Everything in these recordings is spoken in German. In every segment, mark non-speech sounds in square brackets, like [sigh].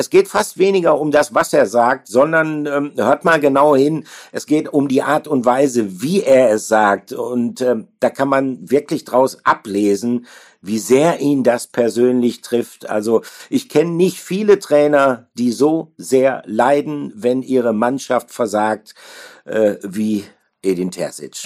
es geht fast weniger um das, was er sagt, sondern ähm, hört mal genau hin, es geht um die Art und Weise, wie er es sagt. Und ähm, da kann man wirklich draus ablesen, wie sehr ihn das persönlich trifft. Also ich kenne nicht viele Trainer, die so sehr leiden, wenn ihre Mannschaft versagt, äh, wie Edin Terzic.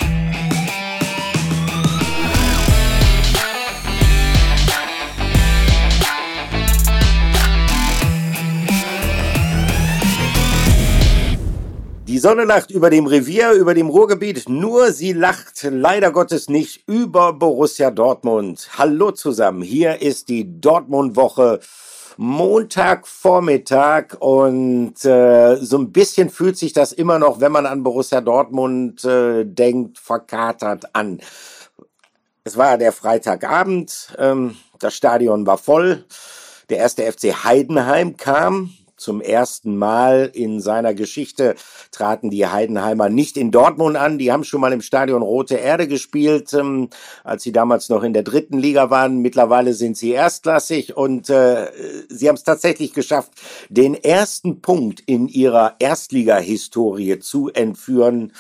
Die Sonne lacht über dem Revier, über dem Ruhrgebiet, nur sie lacht leider Gottes nicht über Borussia Dortmund. Hallo zusammen, hier ist die Dortmund-Woche. Montagvormittag und äh, so ein bisschen fühlt sich das immer noch, wenn man an Borussia Dortmund äh, denkt, verkatert an. Es war der Freitagabend, ähm, das Stadion war voll. Der erste FC Heidenheim kam, zum ersten Mal in seiner Geschichte traten die Heidenheimer nicht in Dortmund an. Die haben schon mal im Stadion Rote Erde gespielt, ähm, als sie damals noch in der dritten Liga waren. Mittlerweile sind sie erstklassig und äh, sie haben es tatsächlich geschafft, den ersten Punkt in ihrer Erstliga-Historie zu entführen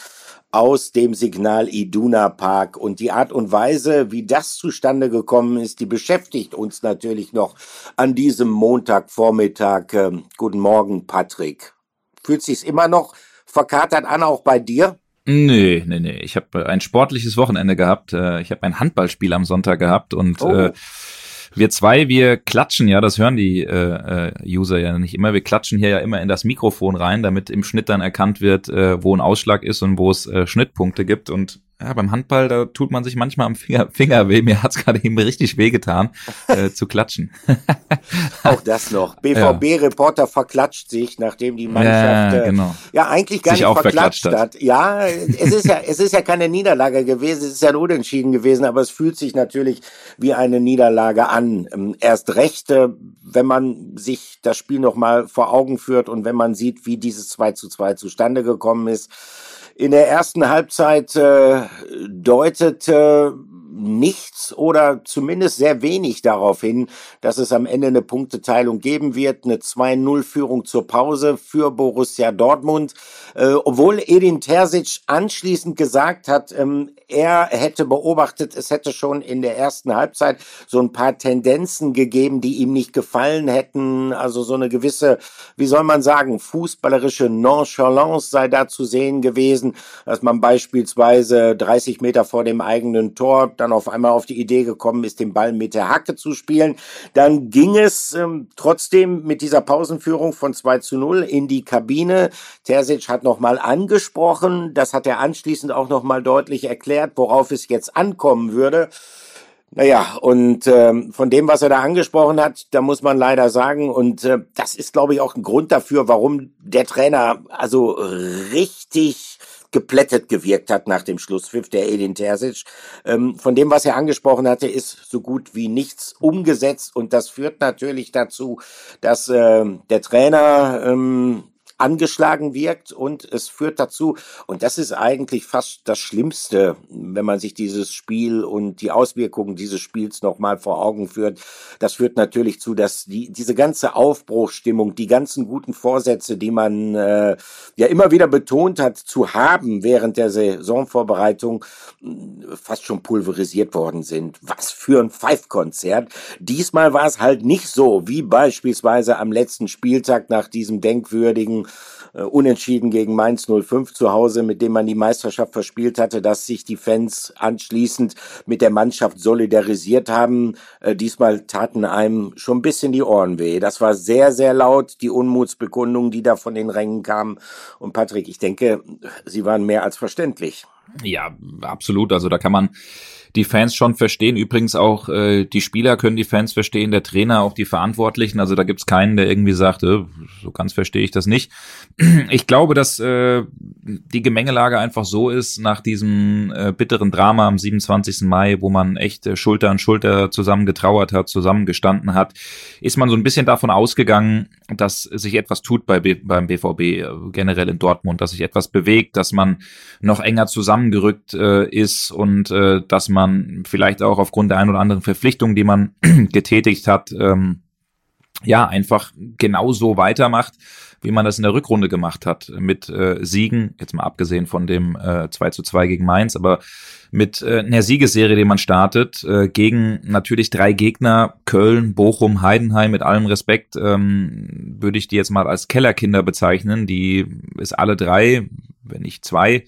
aus dem Signal Iduna Park. Und die Art und Weise, wie das zustande gekommen ist, die beschäftigt uns natürlich noch an diesem Montagvormittag. Ähm, guten Morgen, Patrick. Fühlt sich's immer noch verkatert an, auch bei dir? Nee, nee, nee. Ich habe ein sportliches Wochenende gehabt. Äh, ich habe ein Handballspiel am Sonntag gehabt und oh. äh, wir zwei, wir klatschen ja, das hören die äh, äh, User ja nicht immer. Wir klatschen hier ja immer in das Mikrofon rein, damit im Schnitt dann erkannt wird, äh, wo ein Ausschlag ist und wo es äh, Schnittpunkte gibt. Und ja, beim Handball, da tut man sich manchmal am Finger, Finger weh. Mir hat's gerade eben richtig wehgetan, äh, [laughs] zu klatschen. [laughs] Auch das noch. [laughs] BVB-Reporter verklatscht sich, nachdem die Mannschaft ja, genau. äh, ja eigentlich gar sich nicht verklatscht hat. hat. Ja, es ist ja, es ist ja keine Niederlage gewesen, es ist ja ein Unentschieden gewesen, aber es fühlt sich natürlich wie eine Niederlage an. Ähm, erst recht, äh, wenn man sich das Spiel nochmal vor Augen führt und wenn man sieht, wie dieses 2 zu 2 zustande gekommen ist. In der ersten Halbzeit äh, deutet äh, nichts oder zumindest sehr wenig darauf hin, dass es am Ende eine Punkteteilung geben wird, eine 2-0-Führung zur Pause für Borussia Dortmund. Äh, obwohl Edin Terzic anschließend gesagt hat, ähm, er hätte beobachtet, es hätte schon in der ersten Halbzeit so ein paar Tendenzen gegeben, die ihm nicht gefallen hätten. Also so eine gewisse, wie soll man sagen, fußballerische Nonchalance sei da zu sehen gewesen, dass man beispielsweise 30 Meter vor dem eigenen Tor dann auf einmal auf die Idee gekommen ist, den Ball mit der Hacke zu spielen. Dann ging es ähm, trotzdem mit dieser Pausenführung von 2 zu 0 in die Kabine. Terzic hat nochmal angesprochen, das hat er anschließend auch nochmal deutlich erklärt, worauf es jetzt ankommen würde. Naja, und ähm, von dem, was er da angesprochen hat, da muss man leider sagen, und äh, das ist, glaube ich, auch ein Grund dafür, warum der Trainer also richtig geplättet gewirkt hat nach dem Schlusspfiff, der Edin Terzic. Ähm, von dem, was er angesprochen hatte, ist so gut wie nichts umgesetzt und das führt natürlich dazu, dass äh, der Trainer ähm, angeschlagen wirkt und es führt dazu, und das ist eigentlich fast das Schlimmste, wenn man sich dieses Spiel und die Auswirkungen dieses Spiels nochmal vor Augen führt. Das führt natürlich zu, dass die, diese ganze Aufbruchstimmung, die ganzen guten Vorsätze, die man äh, ja immer wieder betont hat zu haben während der Saisonvorbereitung, fast schon pulverisiert worden sind. Was für ein Five-Konzert. Diesmal war es halt nicht so, wie beispielsweise am letzten Spieltag nach diesem denkwürdigen äh, Unentschieden gegen Mainz 05 zu Hause, mit dem man die Meisterschaft verspielt hatte, dass sich die Fans anschließend mit der Mannschaft solidarisiert haben. Äh, diesmal taten einem schon ein bisschen die Ohren weh. Das war sehr, sehr laut, die Unmutsbekundungen, die da von den Rängen kamen. Und Patrick, ich denke, sie waren mehr als verständlich. Ja, absolut. Also da kann man die Fans schon verstehen. Übrigens auch äh, die Spieler können die Fans verstehen, der Trainer, auch die Verantwortlichen. Also da gibt's keinen, der irgendwie sagt, äh, so ganz verstehe ich das nicht. [clears throat] Ich glaube, dass äh, die Gemengelage einfach so ist, nach diesem äh, bitteren Drama am 27. Mai, wo man echt äh, Schulter an Schulter zusammen getrauert hat, zusammengestanden hat, ist man so ein bisschen davon ausgegangen, dass sich etwas tut bei B beim BVB, äh, generell in Dortmund, dass sich etwas bewegt, dass man noch enger zusammengerückt äh, ist und äh, dass man man vielleicht auch aufgrund der ein oder anderen Verpflichtung, die man [clears throat] getätigt hat, ähm, ja, einfach genauso weitermacht, wie man das in der Rückrunde gemacht hat, mit äh, Siegen, jetzt mal abgesehen von dem äh, 2 zu 2 gegen Mainz, aber mit äh, einer Siegesserie, die man startet, äh, gegen natürlich drei Gegner, Köln, Bochum, Heidenheim, mit allem Respekt, ähm, würde ich die jetzt mal als Kellerkinder bezeichnen, die es alle drei, wenn nicht zwei,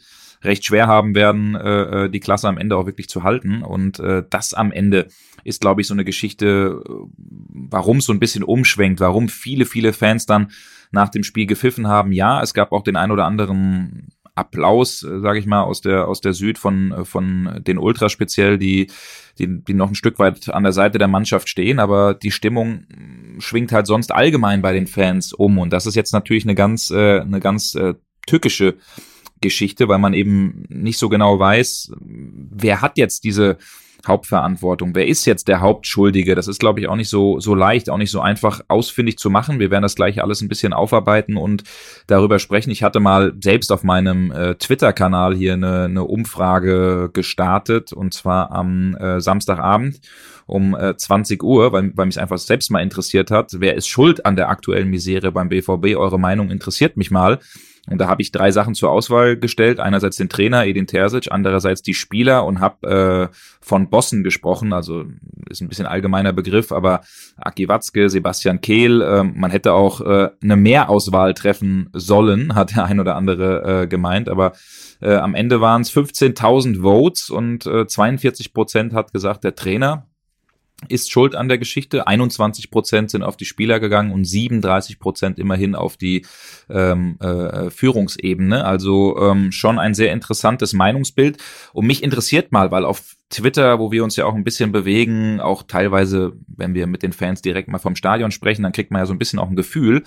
recht schwer haben werden, äh, äh, die Klasse am Ende auch wirklich zu halten. Und äh, das am Ende ist, glaube ich, so eine Geschichte, warum es so ein bisschen umschwenkt, warum viele, viele Fans dann nach dem Spiel gepfiffen haben. Ja, es gab auch den ein oder anderen Applaus, äh, sage ich mal, aus der aus der Süd von äh, von den Ultras speziell, die die die noch ein Stück weit an der Seite der Mannschaft stehen, aber die Stimmung schwingt halt sonst allgemein bei den Fans um und das ist jetzt natürlich eine ganz äh, eine ganz äh, tückische Geschichte, weil man eben nicht so genau weiß, wer hat jetzt diese Hauptverantwortung. Wer ist jetzt der Hauptschuldige? Das ist, glaube ich, auch nicht so, so leicht, auch nicht so einfach ausfindig zu machen. Wir werden das gleich alles ein bisschen aufarbeiten und darüber sprechen. Ich hatte mal selbst auf meinem äh, Twitter-Kanal hier eine, eine Umfrage gestartet und zwar am äh, Samstagabend um äh, 20 Uhr, weil, weil mich einfach selbst mal interessiert hat. Wer ist schuld an der aktuellen Misere beim BVB? Eure Meinung interessiert mich mal. Und da habe ich drei Sachen zur Auswahl gestellt. Einerseits den Trainer Edin Terzic, andererseits die Spieler und habe äh, von Bossen gesprochen. Also ist ein bisschen allgemeiner Begriff, aber Aki Watzke, Sebastian Kehl, äh, man hätte auch äh, eine Mehrauswahl treffen sollen, hat der ein oder andere äh, gemeint. Aber äh, am Ende waren es 15.000 Votes und äh, 42 Prozent hat gesagt, der Trainer ist schuld an der Geschichte. 21 Prozent sind auf die Spieler gegangen und 37 Prozent immerhin auf die ähm, äh, Führungsebene. Also ähm, schon ein sehr interessantes Meinungsbild. Und mich interessiert mal, weil auf Twitter, wo wir uns ja auch ein bisschen bewegen, auch teilweise, wenn wir mit den Fans direkt mal vom Stadion sprechen, dann kriegt man ja so ein bisschen auch ein Gefühl.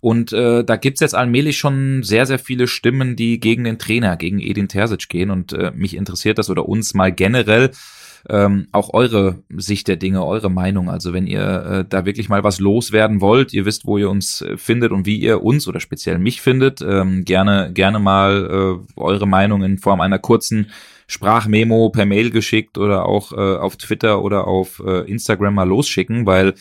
Und äh, da gibt's jetzt allmählich schon sehr, sehr viele Stimmen, die gegen den Trainer, gegen Edin Terzic gehen. Und äh, mich interessiert das oder uns mal generell ähm, auch eure Sicht der Dinge, eure Meinung. Also wenn ihr äh, da wirklich mal was loswerden wollt, ihr wisst, wo ihr uns äh, findet und wie ihr uns oder speziell mich findet, ähm, gerne, gerne mal äh, eure Meinung in Form einer kurzen Sprachmemo per Mail geschickt oder auch äh, auf Twitter oder auf äh, Instagram mal losschicken, weil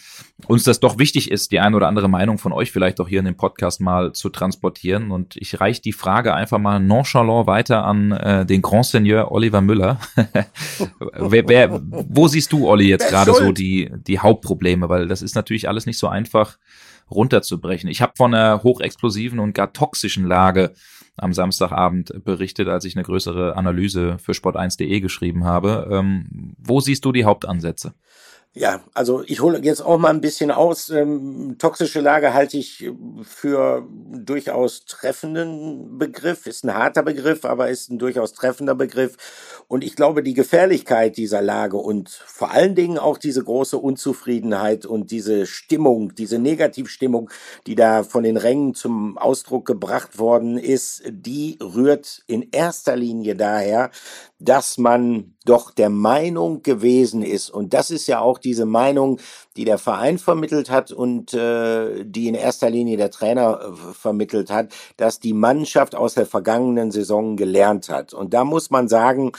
uns das doch wichtig ist, die ein oder andere Meinung von euch vielleicht auch hier in dem Podcast mal zu transportieren. Und ich reiche die Frage einfach mal nonchalant weiter an äh, den Grand Seigneur Oliver Müller. [laughs] wer, wer, wo siehst du, Olli, jetzt gerade so die, die Hauptprobleme? Weil das ist natürlich alles nicht so einfach runterzubrechen. Ich habe von einer hochexplosiven und gar toxischen Lage am Samstagabend berichtet, als ich eine größere Analyse für sport1.de geschrieben habe. Ähm, wo siehst du die Hauptansätze? Ja, also ich hole jetzt auch mal ein bisschen aus. Ähm, toxische Lage halte ich für durchaus treffenden Begriff, ist ein harter Begriff, aber ist ein durchaus treffender Begriff. Und ich glaube, die Gefährlichkeit dieser Lage und vor allen Dingen auch diese große Unzufriedenheit und diese Stimmung, diese Negativstimmung, die da von den Rängen zum Ausdruck gebracht worden ist, die rührt in erster Linie daher, dass man doch der Meinung gewesen ist, und das ist ja auch diese Meinung, die der Verein vermittelt hat und äh, die in erster Linie der Trainer äh, vermittelt hat, dass die Mannschaft aus der vergangenen Saison gelernt hat. Und da muss man sagen,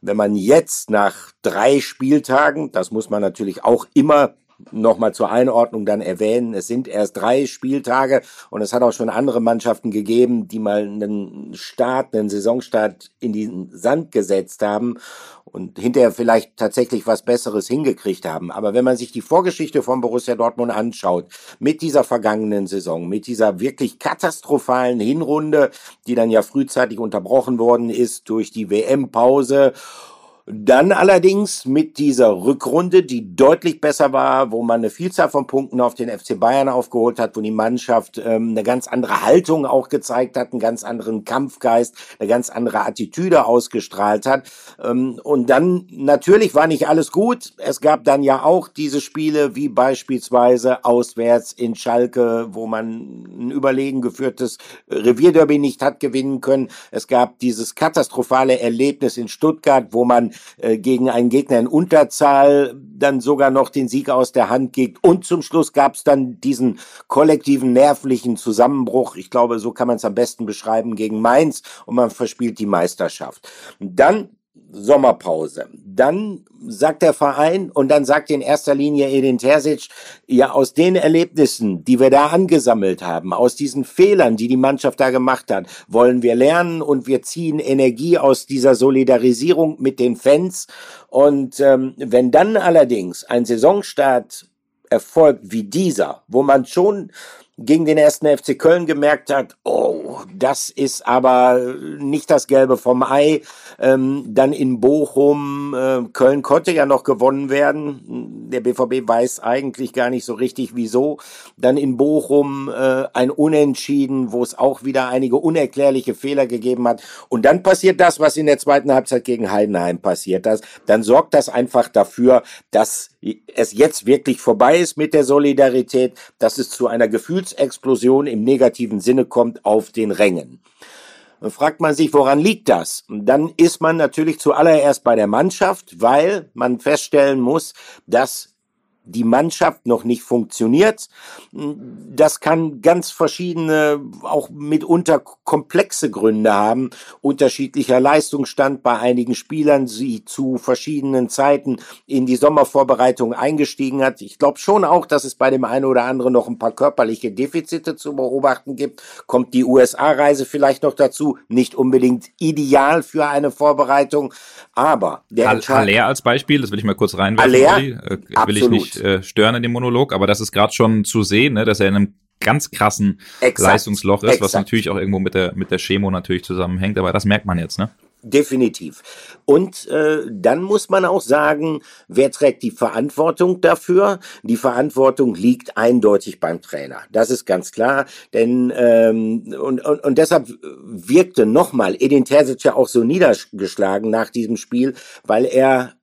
wenn man jetzt nach drei Spieltagen, das muss man natürlich auch immer nochmal zur Einordnung dann erwähnen, es sind erst drei Spieltage und es hat auch schon andere Mannschaften gegeben, die mal einen Start, einen Saisonstart in den Sand gesetzt haben und hinterher vielleicht tatsächlich was Besseres hingekriegt haben. Aber wenn man sich die Vorgeschichte von Borussia Dortmund anschaut, mit dieser vergangenen Saison, mit dieser wirklich katastrophalen Hinrunde, die dann ja frühzeitig unterbrochen worden ist durch die WM-Pause dann allerdings mit dieser Rückrunde, die deutlich besser war, wo man eine Vielzahl von Punkten auf den FC Bayern aufgeholt hat, wo die Mannschaft ähm, eine ganz andere Haltung auch gezeigt hat, einen ganz anderen Kampfgeist, eine ganz andere Attitüde ausgestrahlt hat. Ähm, und dann natürlich war nicht alles gut. Es gab dann ja auch diese Spiele wie beispielsweise auswärts in Schalke, wo man ein überlegen geführtes Revierderby nicht hat gewinnen können. Es gab dieses katastrophale Erlebnis in Stuttgart, wo man äh, gegen einen Gegner in Unterzahl dann sogar noch den Sieg aus der Hand gibt. Und zum Schluss gab es dann diesen kollektiven nervlichen Zusammenbruch. Ich glaube, so kann man es am besten beschreiben gegen Mainz und man verspielt die Meisterschaft. dann Sommerpause. Dann sagt der Verein und dann sagt in erster Linie Edin Terzic, ja, aus den Erlebnissen, die wir da angesammelt haben, aus diesen Fehlern, die die Mannschaft da gemacht hat, wollen wir lernen und wir ziehen Energie aus dieser Solidarisierung mit den Fans. Und ähm, wenn dann allerdings ein Saisonstart erfolgt wie dieser, wo man schon gegen den ersten FC Köln gemerkt hat, oh, das ist aber nicht das Gelbe vom Ei. Ähm, dann in Bochum, äh, Köln konnte ja noch gewonnen werden. Der BVB weiß eigentlich gar nicht so richtig wieso. Dann in Bochum äh, ein Unentschieden, wo es auch wieder einige unerklärliche Fehler gegeben hat. Und dann passiert das, was in der zweiten Halbzeit gegen Heidenheim passiert ist. Dann sorgt das einfach dafür, dass es jetzt wirklich vorbei ist mit der Solidarität, dass es zu einer Gefühlsexplosion im negativen Sinne kommt auf den Rängen. Fragt man sich, woran liegt das? Dann ist man natürlich zuallererst bei der Mannschaft, weil man feststellen muss, dass die Mannschaft noch nicht funktioniert. Das kann ganz verschiedene, auch mitunter komplexe Gründe haben. Unterschiedlicher Leistungsstand bei einigen Spielern, sie zu verschiedenen Zeiten in die Sommervorbereitung eingestiegen hat. Ich glaube schon auch, dass es bei dem einen oder anderen noch ein paar körperliche Defizite zu beobachten gibt. Kommt die USA-Reise vielleicht noch dazu. Nicht unbedingt ideal für eine Vorbereitung, aber der Haller als Beispiel, das will ich mal kurz reinwerfen. Haller, äh, will ich nicht äh, stören in dem Monolog, aber das ist gerade schon zu sehen, ne, dass er in einem ganz krassen Exakt. Leistungsloch ist, Exakt. was natürlich auch irgendwo mit der mit der Chemo natürlich zusammenhängt, aber das merkt man jetzt, ne? Definitiv. Und äh, dann muss man auch sagen, wer trägt die Verantwortung dafür? Die Verantwortung liegt eindeutig beim Trainer. Das ist ganz klar. Denn ähm, und, und, und deshalb wirkte nochmal Edin Terzic ja auch so niedergeschlagen nach diesem Spiel, weil er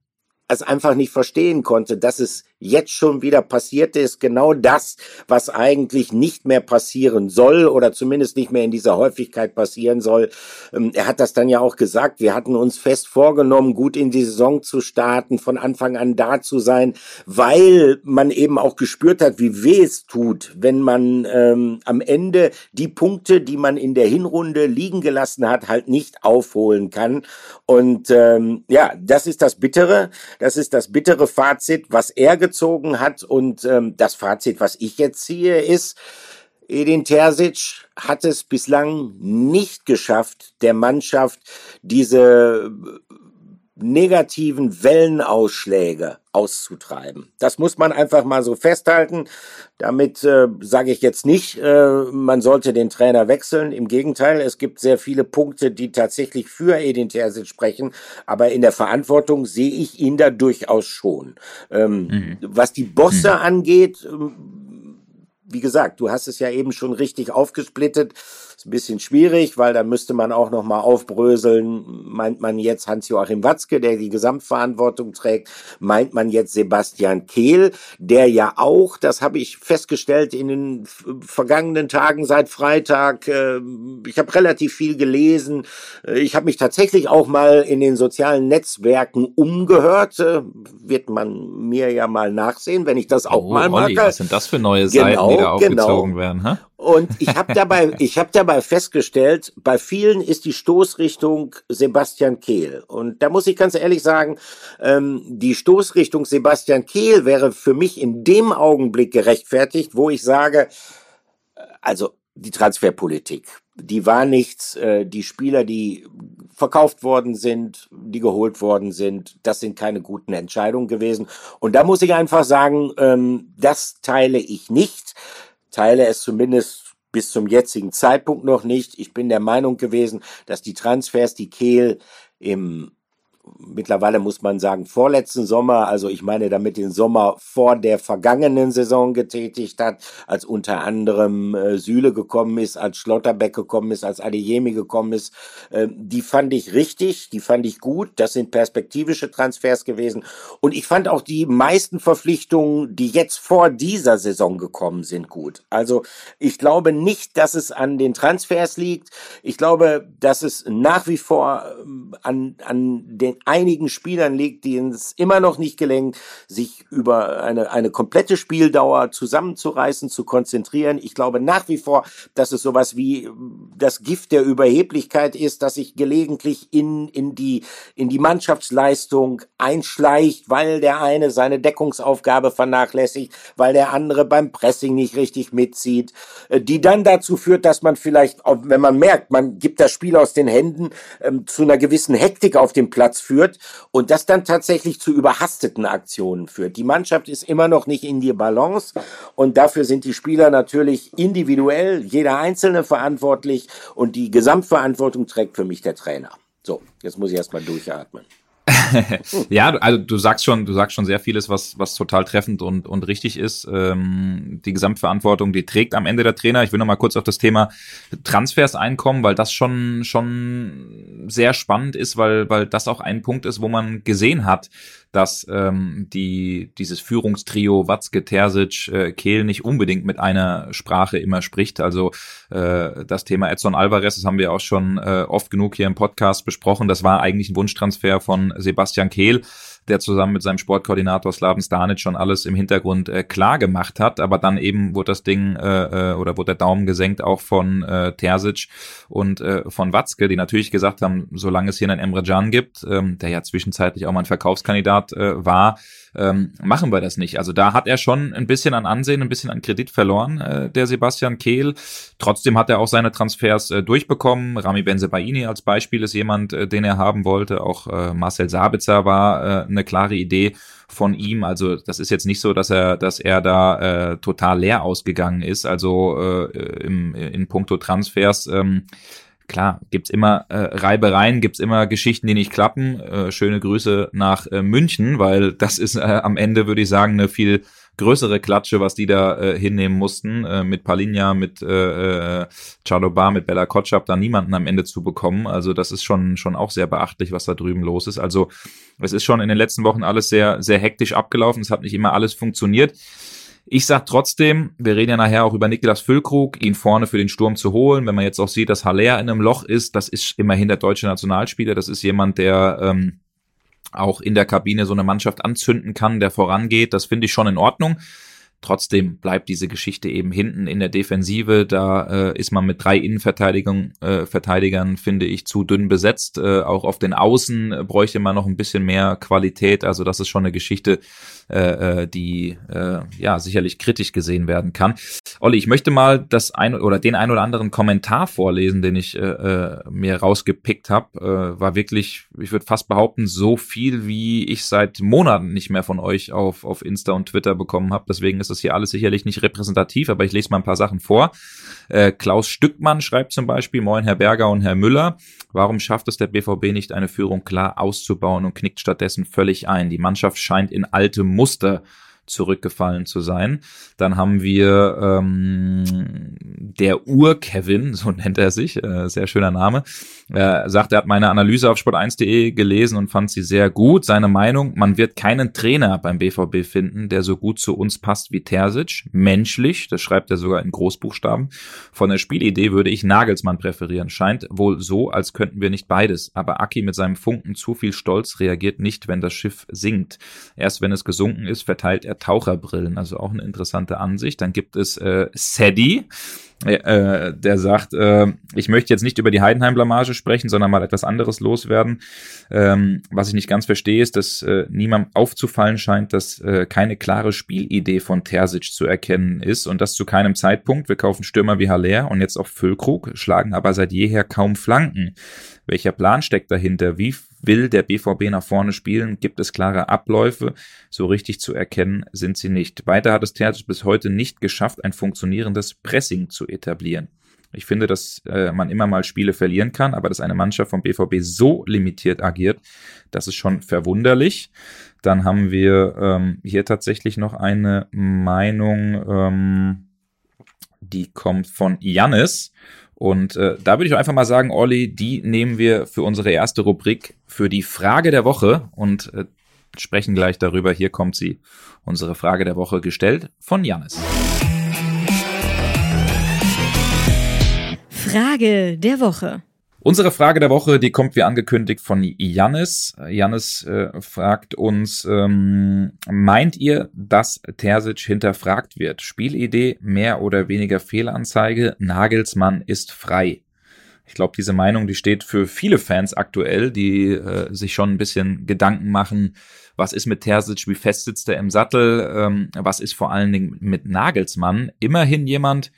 es einfach nicht verstehen konnte, dass es jetzt schon wieder passiert ist, genau das, was eigentlich nicht mehr passieren soll oder zumindest nicht mehr in dieser Häufigkeit passieren soll. Ähm, er hat das dann ja auch gesagt, wir hatten uns fest vorgenommen, gut in die Saison zu starten, von Anfang an da zu sein, weil man eben auch gespürt hat, wie weh es tut, wenn man ähm, am Ende die Punkte, die man in der Hinrunde liegen gelassen hat, halt nicht aufholen kann. Und ähm, ja, das ist das Bittere, das ist das bittere Fazit, was er gezogen hat. Und ähm, das Fazit, was ich jetzt ziehe, ist, Edin Terzic hat es bislang nicht geschafft, der Mannschaft diese negativen Wellenausschläge auszutreiben. Das muss man einfach mal so festhalten. Damit äh, sage ich jetzt nicht, äh, man sollte den Trainer wechseln. Im Gegenteil, es gibt sehr viele Punkte, die tatsächlich für Edin Terzic sprechen. Aber in der Verantwortung sehe ich ihn da durchaus schon. Ähm, mhm. Was die Bosse mhm. angeht, ähm, wie gesagt, du hast es ja eben schon richtig aufgesplittet ein bisschen schwierig, weil da müsste man auch noch mal aufbröseln. Meint man jetzt Hans-Joachim Watzke, der die Gesamtverantwortung trägt? Meint man jetzt Sebastian Kehl, der ja auch, das habe ich festgestellt in den vergangenen Tagen seit Freitag, äh, ich habe relativ viel gelesen. Äh, ich habe mich tatsächlich auch mal in den sozialen Netzwerken umgehört. Äh, wird man mir ja mal nachsehen, wenn ich das auch oh, mal mache. Was sind das für neue Seiten, genau, die da aufgezogen genau. werden? Hä? Und ich habe dabei, [laughs] ich habe dabei festgestellt, bei vielen ist die Stoßrichtung Sebastian Kehl. Und da muss ich ganz ehrlich sagen, ähm, die Stoßrichtung Sebastian Kehl wäre für mich in dem Augenblick gerechtfertigt, wo ich sage, äh, also die Transferpolitik, die war nichts. Äh, die Spieler, die verkauft worden sind, die geholt worden sind, das sind keine guten Entscheidungen gewesen. Und da muss ich einfach sagen, ähm, das teile ich nicht teile es zumindest bis zum jetzigen Zeitpunkt noch nicht. Ich bin der Meinung gewesen, dass die Transfers, die Kehl im mittlerweile muss man sagen, vorletzten Sommer, also ich meine damit den Sommer vor der vergangenen Saison getätigt hat, als unter anderem äh, Süle gekommen ist, als Schlotterbeck gekommen ist, als Adeyemi gekommen ist, äh, die fand ich richtig, die fand ich gut, das sind perspektivische Transfers gewesen. Und ich fand auch die meisten Verpflichtungen, die jetzt vor dieser Saison gekommen sind, gut. Also ich glaube nicht, dass es an den Transfers liegt, ich glaube, dass es nach wie vor ähm, an, an den einigen Spielern liegt, denen es immer noch nicht gelingt, sich über eine, eine komplette Spieldauer zusammenzureißen, zu konzentrieren. Ich glaube nach wie vor, dass es sowas wie das Gift der Überheblichkeit ist, dass sich gelegentlich in, in, die, in die Mannschaftsleistung einschleicht, weil der eine seine Deckungsaufgabe vernachlässigt, weil der andere beim Pressing nicht richtig mitzieht, äh, die dann dazu führt, dass man vielleicht, wenn man merkt, man gibt das Spiel aus den Händen, ähm, zu einer gewissen Hektik auf dem Platz führt und das dann tatsächlich zu überhasteten Aktionen führt. Die Mannschaft ist immer noch nicht in die Balance und dafür sind die Spieler natürlich individuell, jeder Einzelne verantwortlich und die Gesamtverantwortung trägt für mich der Trainer. So, jetzt muss ich erstmal durchatmen. [laughs] ja, also du sagst schon, du sagst schon sehr vieles, was was total treffend und und richtig ist. Ähm, die Gesamtverantwortung, die trägt am Ende der Trainer. Ich will noch mal kurz auf das Thema Transfers einkommen, weil das schon schon sehr spannend ist, weil weil das auch ein Punkt ist, wo man gesehen hat, dass ähm, die dieses Führungstrio Watzke, Terzic, äh, Kehl nicht unbedingt mit einer Sprache immer spricht. Also äh, das Thema Edson Alvarez, das haben wir auch schon äh, oft genug hier im Podcast besprochen. Das war eigentlich ein Wunschtransfer von Sebastian Kehl der zusammen mit seinem Sportkoordinator Slaven Stanic schon alles im Hintergrund äh, klar gemacht hat, aber dann eben wurde das Ding äh, äh, oder wurde der Daumen gesenkt auch von äh, Terzic und äh, von Watzke, die natürlich gesagt haben, solange es hier einen Emre Can gibt, ähm, der ja zwischenzeitlich auch mal ein Verkaufskandidat äh, war, ähm, machen wir das nicht. Also da hat er schon ein bisschen an Ansehen, ein bisschen an Kredit verloren, äh, der Sebastian Kehl. Trotzdem hat er auch seine Transfers äh, durchbekommen. Rami Benzebaini als Beispiel ist jemand, äh, den er haben wollte. Auch äh, Marcel Sabitzer war äh, eine klare Idee von ihm. Also das ist jetzt nicht so, dass er, dass er da äh, total leer ausgegangen ist. Also äh, im, in puncto Transfers ähm, klar, gibt's immer äh, Reibereien, gibt's immer Geschichten, die nicht klappen. Äh, schöne Grüße nach äh, München, weil das ist äh, am Ende, würde ich sagen, eine viel größere Klatsche, was die da äh, hinnehmen mussten, äh, mit Palinja, mit äh, äh, Chadobar, mit Bella Kotschap, da niemanden am Ende zu bekommen. Also das ist schon, schon auch sehr beachtlich, was da drüben los ist. Also es ist schon in den letzten Wochen alles sehr, sehr hektisch abgelaufen. Es hat nicht immer alles funktioniert. Ich sag trotzdem, wir reden ja nachher auch über Niklas Füllkrug, ihn vorne für den Sturm zu holen. Wenn man jetzt auch sieht, dass Haller in einem Loch ist, das ist immerhin der deutsche Nationalspieler. Das ist jemand, der ähm, auch in der Kabine so eine Mannschaft anzünden kann, der vorangeht. Das finde ich schon in Ordnung. Trotzdem bleibt diese Geschichte eben hinten in der Defensive. Da äh, ist man mit drei Innenverteidigern, äh, Verteidigern, finde ich, zu dünn besetzt. Äh, auch auf den Außen bräuchte man noch ein bisschen mehr Qualität. Also das ist schon eine Geschichte, äh, äh, die äh, ja sicherlich kritisch gesehen werden kann. Olli, ich möchte mal das ein oder den ein oder anderen Kommentar vorlesen, den ich äh, äh mir rausgepickt habe. Äh, war wirklich, ich würde fast behaupten, so viel, wie ich seit Monaten nicht mehr von euch auf, auf Insta und Twitter bekommen habe. Deswegen ist das hier alles sicherlich nicht repräsentativ, aber ich lese mal ein paar Sachen vor. Äh, Klaus Stückmann schreibt zum Beispiel, Moin Herr Berger und Herr Müller, warum schafft es der BVB nicht, eine Führung klar auszubauen und knickt stattdessen völlig ein? Die Mannschaft scheint in alte Muster zurückgefallen zu sein. Dann haben wir ähm, der Ur-Kevin, [laughs] so nennt er sich, äh, sehr schöner Name, er sagt, er hat meine Analyse auf sport1.de gelesen und fand sie sehr gut. Seine Meinung, man wird keinen Trainer beim BVB finden, der so gut zu uns passt wie Terzic. Menschlich, das schreibt er sogar in Großbuchstaben. Von der Spielidee würde ich Nagelsmann präferieren. Scheint wohl so, als könnten wir nicht beides. Aber Aki mit seinem Funken zu viel Stolz reagiert nicht, wenn das Schiff sinkt. Erst wenn es gesunken ist, verteilt er Taucherbrillen. Also auch eine interessante Ansicht. Dann gibt es äh, Sadie äh, der sagt, äh, ich möchte jetzt nicht über die Heidenheim-Blamage sprechen, sondern mal etwas anderes loswerden. Ähm, was ich nicht ganz verstehe, ist, dass äh, niemandem aufzufallen scheint, dass äh, keine klare Spielidee von Terzic zu erkennen ist und das zu keinem Zeitpunkt. Wir kaufen Stürmer wie Haller und jetzt auch Füllkrug, schlagen aber seit jeher kaum Flanken. Welcher Plan steckt dahinter? Wie will der BVB nach vorne spielen? Gibt es klare Abläufe? So richtig zu erkennen sind sie nicht. Weiter hat es Terzic bis heute nicht geschafft, ein funktionierendes Pressing zu etablieren. Ich finde, dass äh, man immer mal Spiele verlieren kann, aber dass eine Mannschaft vom BVB so limitiert agiert, das ist schon verwunderlich. Dann haben wir ähm, hier tatsächlich noch eine Meinung, ähm, die kommt von Jannis. Und äh, da würde ich einfach mal sagen, Olli, die nehmen wir für unsere erste Rubrik für die Frage der Woche und äh, sprechen gleich darüber. Hier kommt sie, unsere Frage der Woche gestellt von Janis. Frage der Woche. Unsere Frage der Woche, die kommt wie angekündigt von Jannis. Jannis äh, fragt uns, ähm, meint ihr, dass Terzic hinterfragt wird? Spielidee, mehr oder weniger Fehlanzeige, Nagelsmann ist frei. Ich glaube, diese Meinung, die steht für viele Fans aktuell, die äh, sich schon ein bisschen Gedanken machen, was ist mit Terzic, wie fest sitzt er im Sattel, ähm, was ist vor allen Dingen mit Nagelsmann. Immerhin jemand,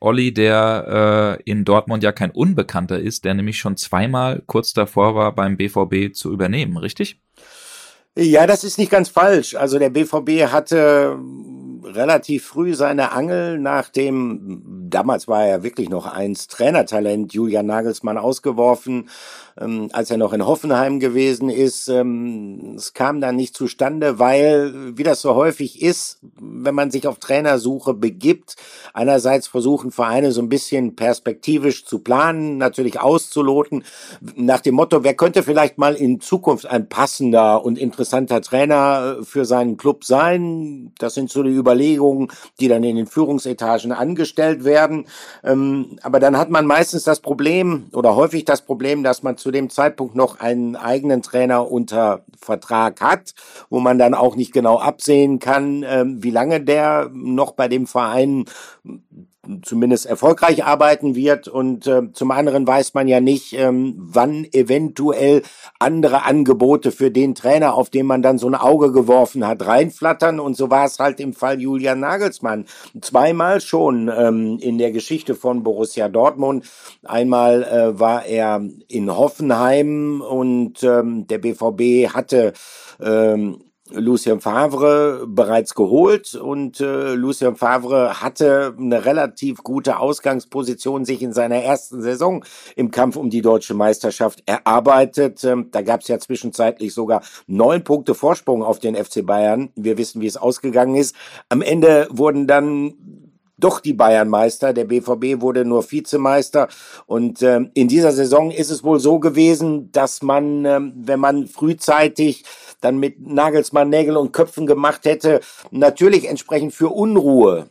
Olli, der äh, in Dortmund ja kein Unbekannter ist, der nämlich schon zweimal kurz davor war, beim BVB zu übernehmen, richtig? Ja, das ist nicht ganz falsch. Also der BVB hatte relativ früh seine Angel nach dem, damals war er wirklich noch eins Trainertalent, Julian Nagelsmann ausgeworfen ähm, als er noch in Hoffenheim gewesen ist. Ähm, es kam dann nicht zustande, weil, wie das so häufig ist, wenn man sich auf Trainersuche begibt, einerseits versuchen Vereine so ein bisschen perspektivisch zu planen, natürlich auszuloten, nach dem Motto, wer könnte vielleicht mal in Zukunft ein passender und interessanter Trainer für seinen Club sein? Das sind so die Überlegungen, die dann in den Führungsetagen angestellt werden. Ähm, aber dann hat man meistens das Problem oder häufig das Problem, dass man zu zu dem Zeitpunkt noch einen eigenen Trainer unter Vertrag hat, wo man dann auch nicht genau absehen kann, ähm, wie lange der noch bei dem Verein zumindest erfolgreich arbeiten wird. Und äh, zum anderen weiß man ja nicht, ähm, wann eventuell andere Angebote für den Trainer, auf den man dann so ein Auge geworfen hat, reinflattern. Und so war es halt im Fall Julian Nagelsmann. Zweimal schon ähm, in der Geschichte von Borussia Dortmund. Einmal äh, war er in Hoffenheim und ähm, der BVB hatte ähm, Lucien Favre bereits geholt und äh, Lucien Favre hatte eine relativ gute Ausgangsposition sich in seiner ersten Saison im Kampf um die deutsche Meisterschaft erarbeitet. Ähm, da gab es ja zwischenzeitlich sogar neun Punkte Vorsprung auf den FC Bayern. Wir wissen, wie es ausgegangen ist. Am Ende wurden dann doch die Bayern Meister. Der BVB wurde nur Vizemeister. Und äh, in dieser Saison ist es wohl so gewesen, dass man, äh, wenn man frühzeitig dann mit Nagelsmann Nägel und Köpfen gemacht hätte, natürlich entsprechend für Unruhe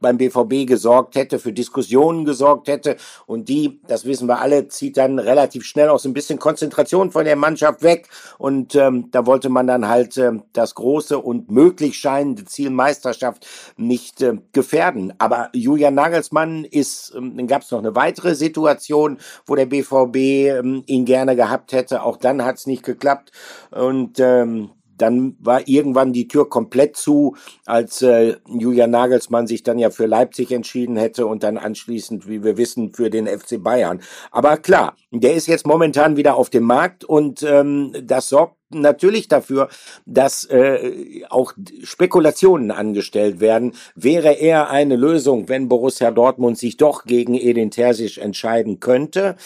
beim BVB gesorgt hätte, für Diskussionen gesorgt hätte. Und die, das wissen wir alle, zieht dann relativ schnell auch so ein bisschen Konzentration von der Mannschaft weg. Und ähm, da wollte man dann halt äh, das große und möglich scheinende Ziel Meisterschaft nicht äh, gefährden. Aber Julian Nagelsmann ist, ähm, dann gab es noch eine weitere Situation, wo der BVB ähm, ihn gerne gehabt hätte. Auch dann hat es nicht geklappt. Und ähm, dann war irgendwann die Tür komplett zu, als äh, Julian Nagelsmann sich dann ja für Leipzig entschieden hätte und dann anschließend, wie wir wissen, für den FC Bayern. Aber klar, der ist jetzt momentan wieder auf dem Markt und ähm, das sorgt natürlich dafür, dass äh, auch Spekulationen angestellt werden. Wäre er eine Lösung, wenn Borussia Dortmund sich doch gegen Edin Terzic entscheiden könnte?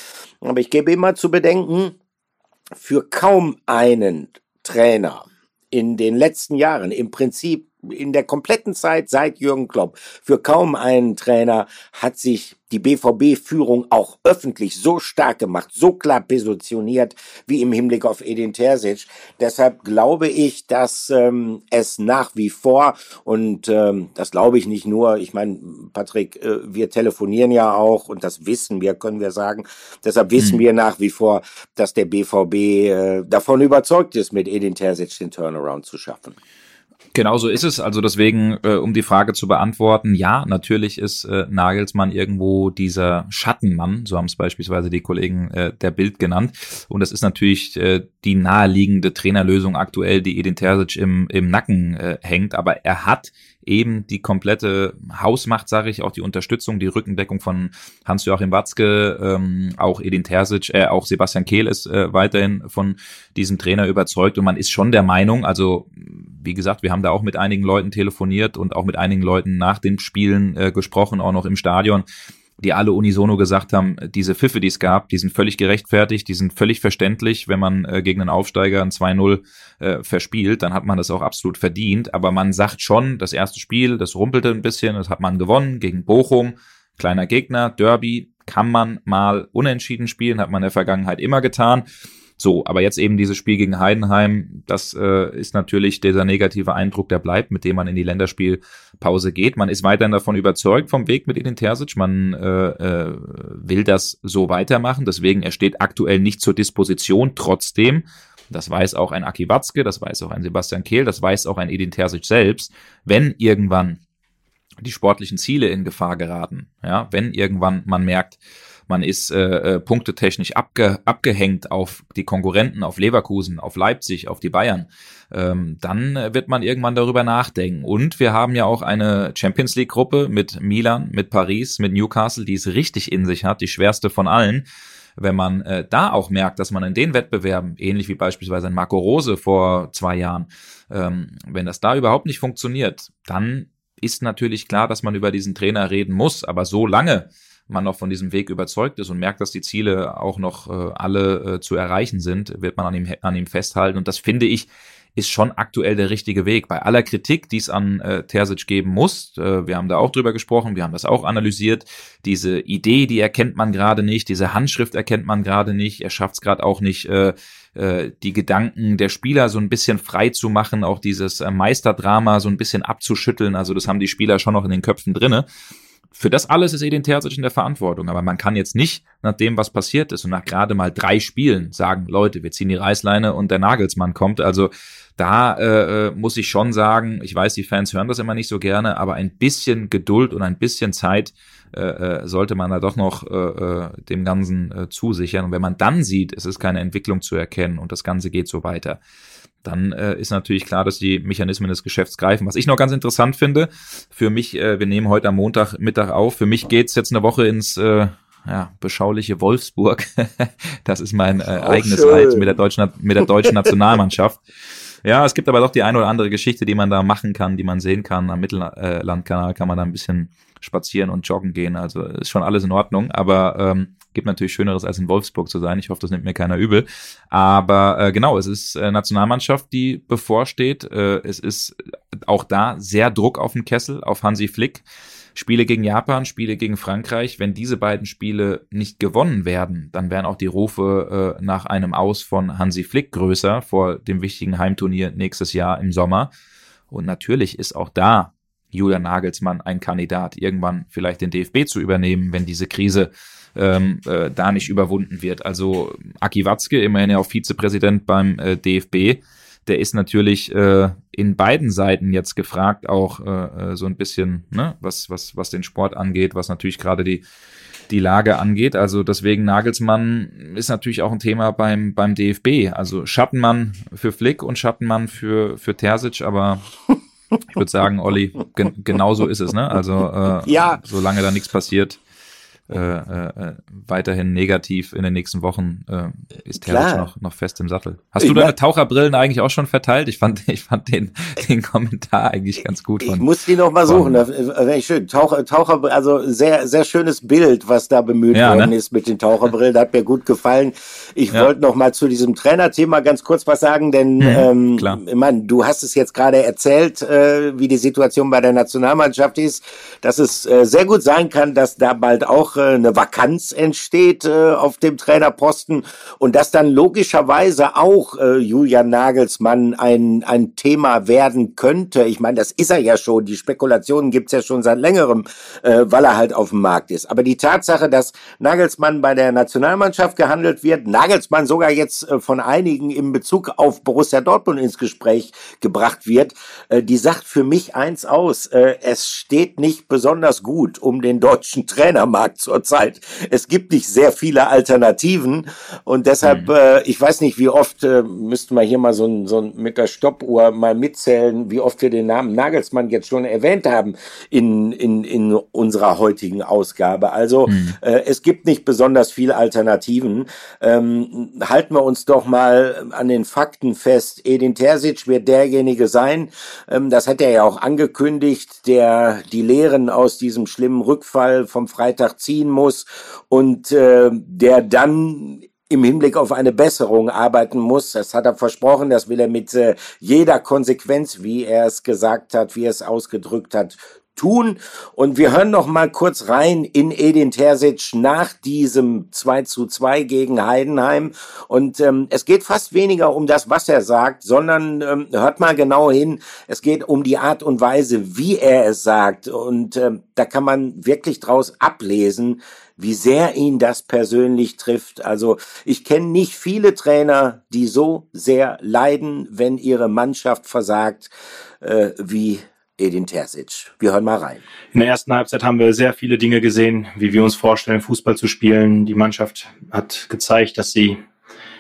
Aber ich gebe immer zu bedenken, für kaum einen Trainer in den letzten Jahren im Prinzip in der kompletten Zeit seit Jürgen Klopp für kaum einen Trainer hat sich die BVB-Führung auch öffentlich so stark gemacht, so klar positioniert wie im Hinblick auf Edin Terzic. Deshalb glaube ich, dass ähm, es nach wie vor und ähm, das glaube ich nicht nur. Ich meine, Patrick, äh, wir telefonieren ja auch und das wissen wir, können wir sagen. Deshalb wissen mhm. wir nach wie vor, dass der BVB äh, davon überzeugt ist, mit Edin Terzic den Turnaround zu schaffen. Genau so ist es. Also deswegen, äh, um die Frage zu beantworten, ja, natürlich ist äh, Nagelsmann irgendwo dieser Schattenmann, so haben es beispielsweise die Kollegen äh, der Bild genannt. Und das ist natürlich äh, die naheliegende Trainerlösung aktuell, die Edin Terzic im, im Nacken äh, hängt. Aber er hat eben die komplette Hausmacht, sage ich, auch die Unterstützung, die Rückendeckung von Hans-Joachim Watzke, ähm, auch Edin Terzic, äh, auch Sebastian Kehl ist äh, weiterhin von diesem Trainer überzeugt. Und man ist schon der Meinung, also wie gesagt, wir haben da auch mit einigen Leuten telefoniert und auch mit einigen Leuten nach den Spielen äh, gesprochen, auch noch im Stadion, die alle unisono gesagt haben, diese Pfiffe, die es gab, die sind völlig gerechtfertigt, die sind völlig verständlich. Wenn man äh, gegen einen Aufsteiger ein 2-0 äh, verspielt, dann hat man das auch absolut verdient. Aber man sagt schon, das erste Spiel, das rumpelte ein bisschen, das hat man gewonnen gegen Bochum, kleiner Gegner, Derby, kann man mal unentschieden spielen, hat man in der Vergangenheit immer getan. So, aber jetzt eben dieses Spiel gegen Heidenheim, das äh, ist natürlich dieser negative Eindruck, der bleibt, mit dem man in die Länderspielpause Pause geht. Man ist weiterhin davon überzeugt vom Weg mit Edin Terzic. Man äh, äh, will das so weitermachen. Deswegen, er steht aktuell nicht zur Disposition. Trotzdem, das weiß auch ein Aki Watzke, das weiß auch ein Sebastian Kehl, das weiß auch ein Edin Terzic selbst. Wenn irgendwann die sportlichen Ziele in Gefahr geraten, ja, wenn irgendwann man merkt, man ist äh, äh, punktetechnisch abge, abgehängt auf die Konkurrenten, auf Leverkusen, auf Leipzig, auf die Bayern, ähm, dann wird man irgendwann darüber nachdenken. Und wir haben ja auch eine Champions League-Gruppe mit Milan, mit Paris, mit Newcastle, die es richtig in sich hat, die schwerste von allen wenn man äh, da auch merkt, dass man in den Wettbewerben, ähnlich wie beispielsweise ein Marco Rose vor zwei Jahren, ähm, wenn das da überhaupt nicht funktioniert, dann ist natürlich klar, dass man über diesen Trainer reden muss. Aber so lange man noch von diesem Weg überzeugt ist und merkt, dass die Ziele auch noch äh, alle äh, zu erreichen sind, wird man an ihm, an ihm festhalten. Und das finde ich, ist schon aktuell der richtige Weg. Bei aller Kritik, die es an äh, Terzic geben muss, äh, wir haben da auch drüber gesprochen, wir haben das auch analysiert, diese Idee, die erkennt man gerade nicht, diese Handschrift erkennt man gerade nicht, er schafft es gerade auch nicht, äh, äh, die Gedanken der Spieler so ein bisschen frei zu machen, auch dieses äh, Meisterdrama so ein bisschen abzuschütteln, also das haben die Spieler schon noch in den Köpfen drinne für das alles ist Edin Terzic in der Verantwortung. Aber man kann jetzt nicht nach dem, was passiert ist und nach gerade mal drei Spielen sagen, Leute, wir ziehen die Reißleine und der Nagelsmann kommt. Also da äh, äh, muss ich schon sagen, ich weiß, die Fans hören das immer nicht so gerne, aber ein bisschen Geduld und ein bisschen Zeit äh, äh sollte man da doch noch äh, äh, dem Ganzen zusichern. Und wenn man dann sieht, es ist keine Entwicklung zu erkennen und das Ganze geht so weiter, dann äh, ist natürlich klar, dass die Mechanismen des Geschäfts greifen. Was ich noch ganz interessant finde, für mich, äh, wir nehmen heute am Montag Mittag auf, für mich geht's jetzt eine Woche ins äh, ja, beschauliche Wolfsburg. [laughs] das ist mein äh, eigenes. Halt mit der deutschen mit der deutschen Nationalmannschaft. [laughs] Ja, es gibt aber doch die eine oder andere Geschichte, die man da machen kann, die man sehen kann. Am Mittellandkanal kann man da ein bisschen spazieren und joggen gehen. Also ist schon alles in Ordnung. Aber ähm, Gibt natürlich Schöneres, als in Wolfsburg zu sein. Ich hoffe, das nimmt mir keiner übel. Aber äh, genau, es ist äh, Nationalmannschaft, die bevorsteht. Äh, es ist auch da sehr Druck auf den Kessel, auf Hansi Flick. Spiele gegen Japan, Spiele gegen Frankreich. Wenn diese beiden Spiele nicht gewonnen werden, dann wären auch die Rufe äh, nach einem Aus von Hansi Flick größer vor dem wichtigen Heimturnier nächstes Jahr im Sommer. Und natürlich ist auch da Julian Nagelsmann ein Kandidat, irgendwann vielleicht den DFB zu übernehmen, wenn diese Krise ähm, äh, da nicht überwunden wird. Also Aki Watzke, immerhin ja auch Vizepräsident beim äh, DFB, der ist natürlich äh, in beiden Seiten jetzt gefragt, auch äh, äh, so ein bisschen, ne, was, was, was den Sport angeht, was natürlich gerade die, die Lage angeht. Also deswegen Nagelsmann ist natürlich auch ein Thema beim, beim DFB. Also Schattenmann für Flick und Schattenmann für, für Terzic, aber ich würde sagen, Olli, gen genau so ist es, ne? Also äh, ja. solange da nichts passiert, äh, äh, weiterhin negativ in den nächsten Wochen äh, ist Terzic noch, noch fest im Sattel. Hast ich du deine Taucherbrillen eigentlich auch schon verteilt? Ich fand, ich fand den, den Kommentar eigentlich ganz gut. Von, ich muss die noch mal suchen, das wäre ich schön. Taucher, Taucher, also sehr, sehr schönes Bild, was da bemüht ja, worden ne? ist mit den Taucherbrillen. Das hat mir gut gefallen. Ich ja. wollte noch mal zu diesem Trainerthema ganz kurz was sagen, denn mhm, ähm, mein, du hast es jetzt gerade erzählt, äh, wie die Situation bei der Nationalmannschaft ist, dass es äh, sehr gut sein kann, dass da bald auch äh, eine Vakanz entsteht äh, auf dem Trainerposten und dass dann logischerweise auch äh, Julian Nagelsmann ein, ein Thema werden könnte. Ich meine, das ist er ja schon. Die Spekulationen gibt's ja schon seit längerem, äh, weil er halt auf dem Markt ist. Aber die Tatsache, dass Nagelsmann bei der Nationalmannschaft gehandelt wird, Nagelsmann sogar jetzt äh, von einigen in Bezug auf Borussia Dortmund ins Gespräch gebracht wird, äh, die sagt für mich eins aus. Äh, es steht nicht besonders gut um den deutschen Trainermarkt zurzeit. Es gibt nicht sehr viele Alternativen und deshalb, mhm. äh, ich weiß nicht, wie oft, äh, müssten wir hier mal so, ein, so ein, mit der Stoppuhr mal mitzählen, wie oft wir den Namen Nagelsmann jetzt schon erwähnt haben in, in, in unserer heutigen Ausgabe. Also mhm. äh, es gibt nicht besonders viele Alternativen. Ähm, halten wir uns doch mal an den Fakten fest. Edin Terzic wird derjenige sein, ähm, das hat er ja auch angekündigt, der die Lehren aus diesem schlimmen Rückfall vom Freitag ziehen muss und äh, der dann im Hinblick auf eine Besserung arbeiten muss. Das hat er versprochen, das will er mit äh, jeder Konsequenz, wie er es gesagt hat, wie er es ausgedrückt hat, tun. Und wir hören noch mal kurz rein in Edin Terzic nach diesem 2 zu 2 gegen Heidenheim. Und ähm, es geht fast weniger um das, was er sagt, sondern ähm, hört mal genau hin. Es geht um die Art und Weise, wie er es sagt. Und ähm, da kann man wirklich draus ablesen, wie sehr ihn das persönlich trifft. Also ich kenne nicht viele Trainer, die so sehr leiden, wenn ihre Mannschaft versagt, äh, wie Edin Terzic. Wir hören mal rein. In der ersten Halbzeit haben wir sehr viele Dinge gesehen, wie wir uns vorstellen, Fußball zu spielen. Die Mannschaft hat gezeigt, dass sie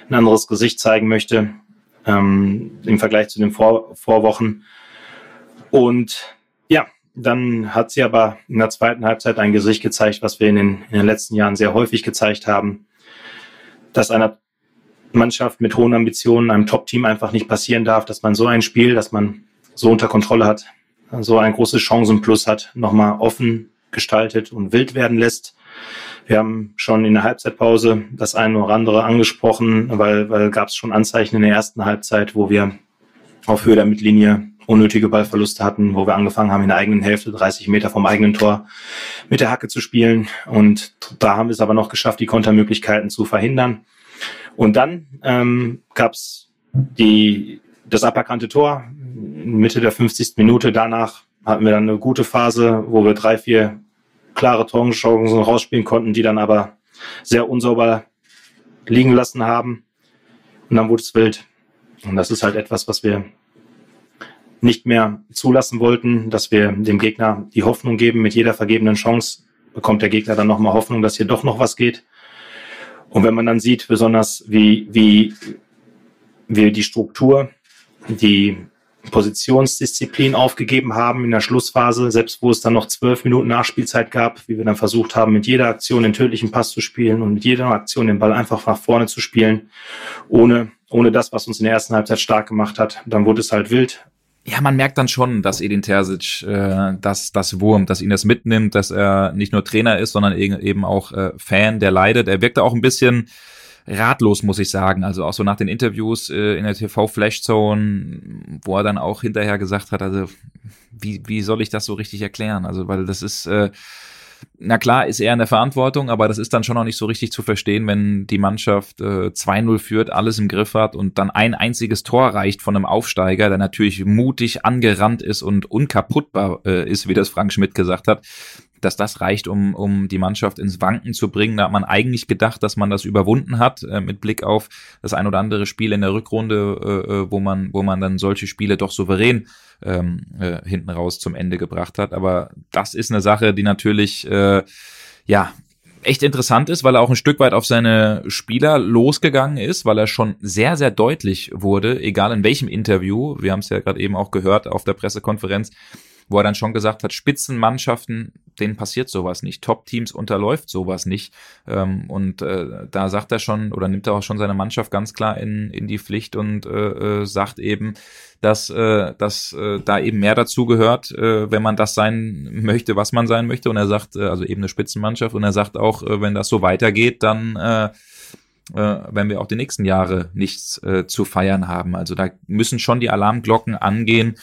ein anderes Gesicht zeigen möchte ähm, im Vergleich zu den Vor Vorwochen. Und ja, dann hat sie aber in der zweiten Halbzeit ein Gesicht gezeigt, was wir in den, in den letzten Jahren sehr häufig gezeigt haben, dass einer Mannschaft mit hohen Ambitionen, einem Top-Team einfach nicht passieren darf, dass man so ein Spiel, das man so unter Kontrolle hat, so ein großes Chancenplus hat, nochmal offen gestaltet und wild werden lässt. Wir haben schon in der Halbzeitpause das eine oder andere angesprochen, weil, weil gab es schon Anzeichen in der ersten Halbzeit, wo wir auf Höhe der Mittellinie unnötige Ballverluste hatten, wo wir angefangen haben, in der eigenen Hälfte, 30 Meter vom eigenen Tor, mit der Hacke zu spielen. Und da haben wir es aber noch geschafft, die Kontermöglichkeiten zu verhindern. Und dann ähm, gab es die, das aberkannte Tor, Mitte der 50. Minute. Danach hatten wir dann eine gute Phase, wo wir drei, vier klare Torchancen rausspielen konnten, die dann aber sehr unsauber liegen lassen haben. Und dann wurde es wild. Und das ist halt etwas, was wir nicht mehr zulassen wollten, dass wir dem Gegner die Hoffnung geben, mit jeder vergebenen Chance bekommt der Gegner dann nochmal Hoffnung, dass hier doch noch was geht. Und wenn man dann sieht, besonders wie, wie wir die Struktur, die Positionsdisziplin aufgegeben haben in der Schlussphase, selbst wo es dann noch zwölf Minuten Nachspielzeit gab, wie wir dann versucht haben, mit jeder Aktion den tödlichen Pass zu spielen und mit jeder Aktion den Ball einfach nach vorne zu spielen, ohne, ohne das, was uns in der ersten Halbzeit stark gemacht hat. Dann wurde es halt wild ja, man merkt dann schon, dass Edin Terzic äh, das, das Wurm, dass ihn das mitnimmt, dass er nicht nur Trainer ist, sondern eben auch äh, Fan, der leidet. Er wirkte auch ein bisschen ratlos, muss ich sagen. Also auch so nach den Interviews äh, in der TV Flashzone, wo er dann auch hinterher gesagt hat, also wie, wie soll ich das so richtig erklären? Also, weil das ist, äh, na klar, ist er in der Verantwortung, aber das ist dann schon noch nicht so richtig zu verstehen, wenn die Mannschaft äh, 2-0 führt, alles im Griff hat und dann ein einziges Tor reicht von einem Aufsteiger, der natürlich mutig angerannt ist und unkaputtbar äh, ist, wie das Frank Schmidt gesagt hat dass das reicht, um, um die Mannschaft ins Wanken zu bringen. Da hat man eigentlich gedacht, dass man das überwunden hat, äh, mit Blick auf das ein oder andere Spiel in der Rückrunde, äh, äh wo man, wo man dann solche Spiele doch souverän ähm, äh, hinten raus zum Ende gebracht hat. Aber das ist eine Sache, die natürlich äh, ja echt interessant ist, weil er auch ein Stück weit auf seine Spieler losgegangen ist, weil er schon sehr, sehr deutlich wurde, egal in welchem Interview, wir haben es ja gerade eben auch gehört auf der Pressekonferenz, wo er dann schon gesagt hat, Spitzenmannschaften, denen passiert sowas nicht. Top-Teams unterläuft sowas nicht. Ähm, und äh, da sagt er schon oder nimmt er auch schon seine Mannschaft ganz klar in, in die Pflicht und äh, äh sagt eben, dass, äh, dass äh, da eben mehr dazu gehört, äh, wenn man das sein möchte, was man sein möchte. Und er sagt, äh, also eben eine Spitzenmannschaft, und er sagt auch, äh, wenn das so weitergeht, dann äh, äh, wenn wir auch die nächsten Jahre nichts äh, zu feiern haben. Also da müssen schon die Alarmglocken angehen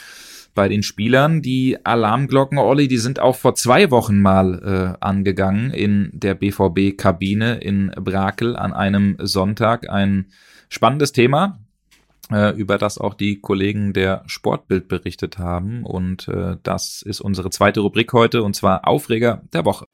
bei den Spielern. Die Alarmglocken, Olli, die sind auch vor zwei Wochen mal äh, angegangen in der BVB-Kabine in Brakel an einem Sonntag. Ein spannendes Thema, äh, über das auch die Kollegen der Sportbild berichtet haben. Und äh, das ist unsere zweite Rubrik heute, und zwar Aufreger der Woche.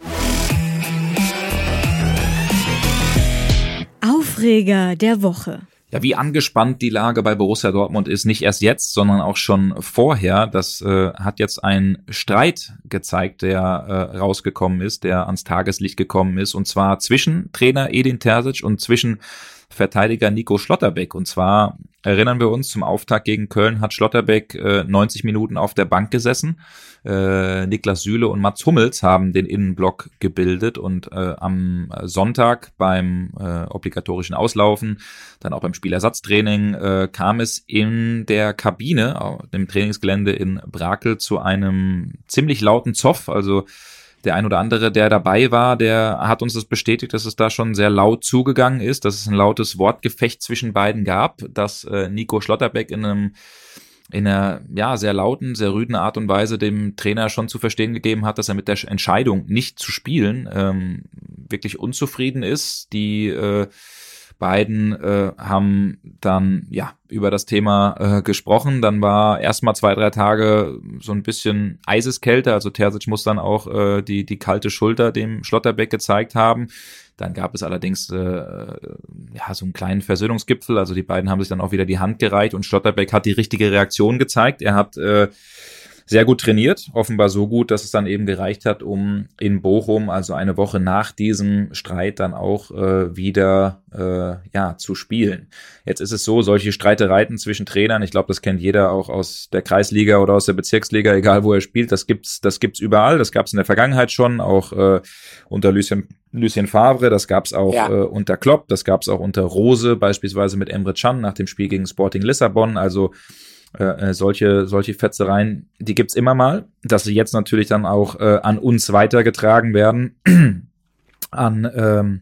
Aufreger der Woche ja, wie angespannt die Lage bei Borussia Dortmund ist, nicht erst jetzt, sondern auch schon vorher. Das äh, hat jetzt ein Streit gezeigt, der äh, rausgekommen ist, der ans Tageslicht gekommen ist, und zwar zwischen Trainer Edin Terzic und zwischen Verteidiger Nico Schlotterbeck. Und zwar erinnern wir uns, zum Auftakt gegen Köln hat Schlotterbeck äh, 90 Minuten auf der Bank gesessen. Äh, Niklas Süle und Mats Hummels haben den Innenblock gebildet und äh, am Sonntag beim äh, obligatorischen Auslaufen, dann auch beim Spielersatztraining, äh, kam es in der Kabine, dem Trainingsgelände in Brakel, zu einem ziemlich lauten Zoff. Also der ein oder andere, der dabei war, der hat uns das bestätigt, dass es da schon sehr laut zugegangen ist, dass es ein lautes Wortgefecht zwischen beiden gab, dass äh, Nico Schlotterbeck in einem in einer ja sehr lauten, sehr rüden Art und Weise dem Trainer schon zu verstehen gegeben hat, dass er mit der Entscheidung nicht zu spielen ähm, wirklich unzufrieden ist. Die äh, beiden äh, haben dann ja über das Thema äh, gesprochen. Dann war erstmal zwei, drei Tage so ein bisschen Eiseskälte. Also Terzic muss dann auch äh, die, die kalte Schulter dem Schlotterbeck gezeigt haben. Dann gab es allerdings äh, ja so einen kleinen Versöhnungsgipfel. Also die beiden haben sich dann auch wieder die Hand gereicht und Schlotterbeck hat die richtige Reaktion gezeigt. Er hat äh, sehr gut trainiert, offenbar so gut, dass es dann eben gereicht hat, um in Bochum, also eine Woche nach diesem Streit, dann auch äh, wieder äh, ja zu spielen. Jetzt ist es so, solche Streitereien zwischen Trainern, ich glaube, das kennt jeder auch aus der Kreisliga oder aus der Bezirksliga, egal wo er spielt, das gibt's, das gibt's überall. Das gab's in der Vergangenheit schon, auch äh, unter Lucien, Lucien Favre, das gab's auch ja. äh, unter Klopp, das gab's auch unter Rose, beispielsweise mit Emre Can nach dem Spiel gegen Sporting Lissabon. Also äh, äh, solche, solche Fetzereien, die gibt's immer mal, dass sie jetzt natürlich dann auch äh, an uns weitergetragen werden, [clears throat] an ähm,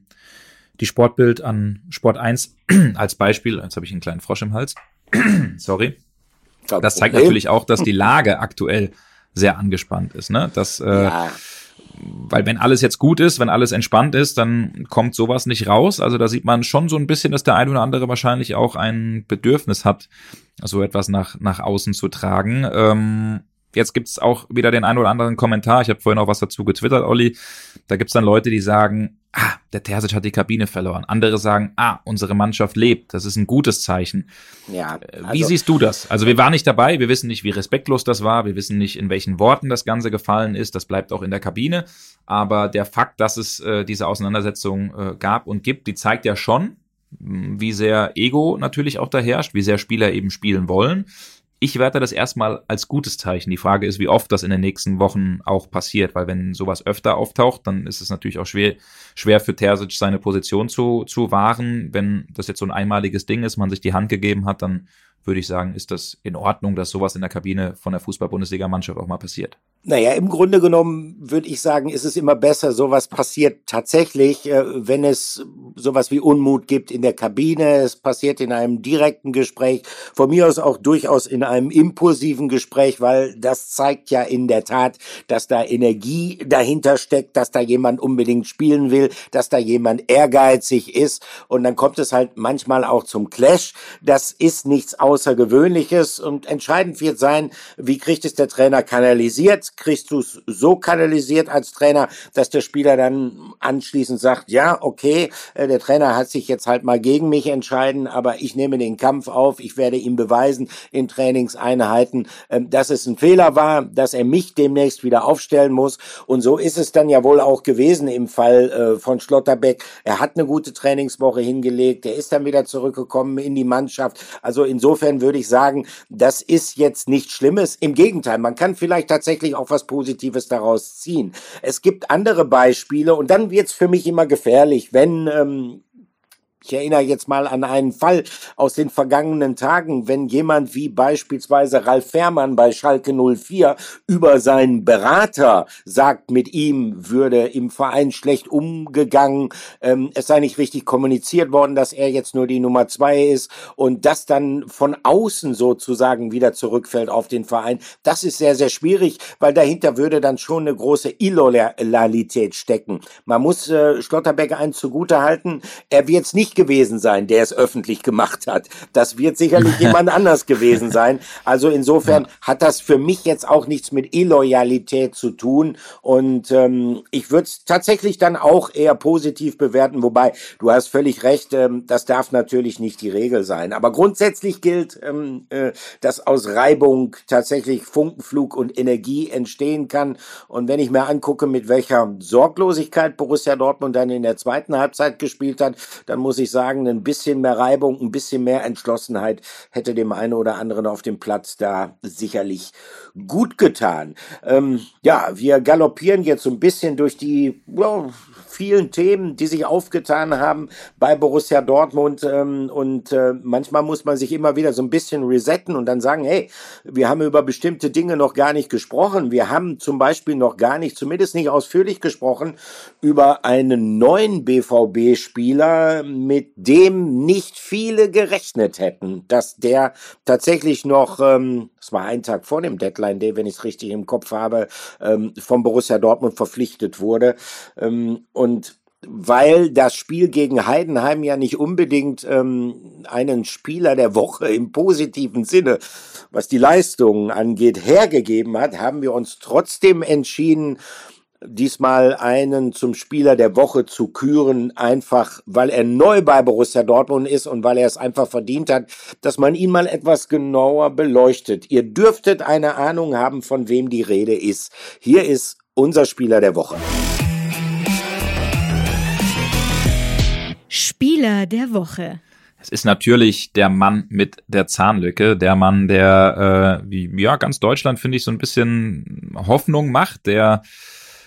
die Sportbild, an Sport 1 [clears throat] als Beispiel. Jetzt habe ich einen kleinen Frosch im Hals. [clears throat] Sorry. Das zeigt natürlich auch, dass die [laughs] Lage aktuell sehr angespannt ist. Ne? Dass, äh, ja weil wenn alles jetzt gut ist, wenn alles entspannt ist, dann kommt sowas nicht raus. Also da sieht man schon so ein bisschen, dass der ein oder andere wahrscheinlich auch ein Bedürfnis hat, so etwas nach, nach außen zu tragen. Ähm, jetzt gibt's auch wieder den einen oder anderen Kommentar. Ich habe vorhin auch was dazu getwittert, Olli. Da gibt's dann Leute, die sagen, ah, der Terzic hat die Kabine verloren. Andere sagen, ah, unsere Mannschaft lebt. Das ist ein gutes Zeichen. Ja. Äh, also, wie siehst du das? Also wir waren nicht dabei. Wir wissen nicht, wie respektlos das war. Wir wissen nicht, in welchen Worten das Ganze gefallen ist. Das bleibt auch in der Kabine. Aber der Fakt, dass es äh, diese Auseinandersetzung äh, gab und gibt, die zeigt ja schon, wie sehr Ego natürlich auch da herrscht, wie sehr Spieler eben spielen wollen ich werte das erstmal als gutes Zeichen. Die Frage ist, wie oft das in den nächsten Wochen auch passiert, weil wenn sowas öfter auftaucht, dann ist es natürlich auch schwer, schwer für Terzic seine Position zu, zu wahren. Wenn das jetzt so ein einmaliges Ding ist, man sich die Hand gegeben hat, dann würde ich sagen, ist das in Ordnung, dass sowas in der Kabine von der Fußball-Bundesliga-Mannschaft auch mal passiert. Naja, im Grunde genommen würde ich sagen, ist es immer besser, sowas passiert tatsächlich, äh, wenn es sowas wie Unmut gibt in der Kabine. Es passiert in einem direkten Gespräch, von mir aus auch durchaus in einem impulsiven Gespräch, weil das zeigt ja in der Tat, dass da Energie dahinter steckt, dass da jemand unbedingt spielen will, dass da jemand ehrgeizig ist und dann kommt es halt manchmal auch zum Clash. Das ist nichts Außergewöhnliches und entscheidend wird sein, wie kriegt es der Trainer kanalisiert kriegst du es so kanalisiert als Trainer, dass der Spieler dann anschließend sagt, ja, okay, äh, der Trainer hat sich jetzt halt mal gegen mich entscheiden, aber ich nehme den Kampf auf, ich werde ihm beweisen in Trainingseinheiten, ähm, dass es ein Fehler war, dass er mich demnächst wieder aufstellen muss. Und so ist es dann ja wohl auch gewesen im Fall äh, von Schlotterbeck. Er hat eine gute Trainingswoche hingelegt, er ist dann wieder zurückgekommen in die Mannschaft. Also insofern würde ich sagen, das ist jetzt nichts Schlimmes. Im Gegenteil, man kann vielleicht tatsächlich auch was Positives daraus ziehen. Es gibt andere Beispiele und dann wird es für mich immer gefährlich, wenn ähm, ich erinnere jetzt mal an einen Fall aus den vergangenen Tagen, wenn jemand wie beispielsweise Ralf Fährmann bei Schalke 04 über seinen Berater sagt, mit ihm würde im Verein schlecht umgegangen, ähm, es sei nicht richtig kommuniziert worden, dass er jetzt nur die Nummer zwei ist und das dann von außen sozusagen wieder zurückfällt auf den Verein. Das ist sehr, sehr schwierig, weil dahinter würde dann schon eine große Illoyalität stecken. Man muss äh, Schlotterbeck eins zugute halten, er wird es nicht nicht gewesen sein, der es öffentlich gemacht hat. Das wird sicherlich [laughs] jemand anders gewesen sein. Also insofern hat das für mich jetzt auch nichts mit Illoyalität zu tun. Und ähm, ich würde es tatsächlich dann auch eher positiv bewerten, wobei du hast völlig recht, ähm, das darf natürlich nicht die Regel sein. Aber grundsätzlich gilt, ähm, äh, dass aus Reibung tatsächlich Funkenflug und Energie entstehen kann. Und wenn ich mir angucke, mit welcher Sorglosigkeit Borussia Dortmund dann in der zweiten Halbzeit gespielt hat, dann muss ich sagen, ein bisschen mehr Reibung, ein bisschen mehr Entschlossenheit hätte dem einen oder anderen auf dem Platz da sicherlich gut getan. Ähm, ja, wir galoppieren jetzt so ein bisschen durch die well, vielen Themen, die sich aufgetan haben bei Borussia Dortmund. Ähm, und äh, manchmal muss man sich immer wieder so ein bisschen resetten und dann sagen, hey, wir haben über bestimmte Dinge noch gar nicht gesprochen. Wir haben zum Beispiel noch gar nicht, zumindest nicht ausführlich gesprochen, über einen neuen BVB-Spieler, mit dem nicht viele gerechnet hätten, dass der tatsächlich noch, ähm, das war ein Tag vor dem Deadline Day, wenn ich es richtig im Kopf habe, ähm, vom Borussia Dortmund verpflichtet wurde. Ähm, und weil das Spiel gegen Heidenheim ja nicht unbedingt ähm, einen Spieler der Woche im positiven Sinne, was die Leistungen angeht, hergegeben hat, haben wir uns trotzdem entschieden, diesmal einen zum Spieler der Woche zu küren, einfach weil er neu bei Borussia Dortmund ist und weil er es einfach verdient hat, dass man ihn mal etwas genauer beleuchtet. Ihr dürftet eine Ahnung haben, von wem die Rede ist. Hier ist unser Spieler der Woche. Spieler der Woche. Es ist natürlich der Mann mit der Zahnlücke, der Mann, der äh, wie ja ganz Deutschland finde ich so ein bisschen Hoffnung macht, der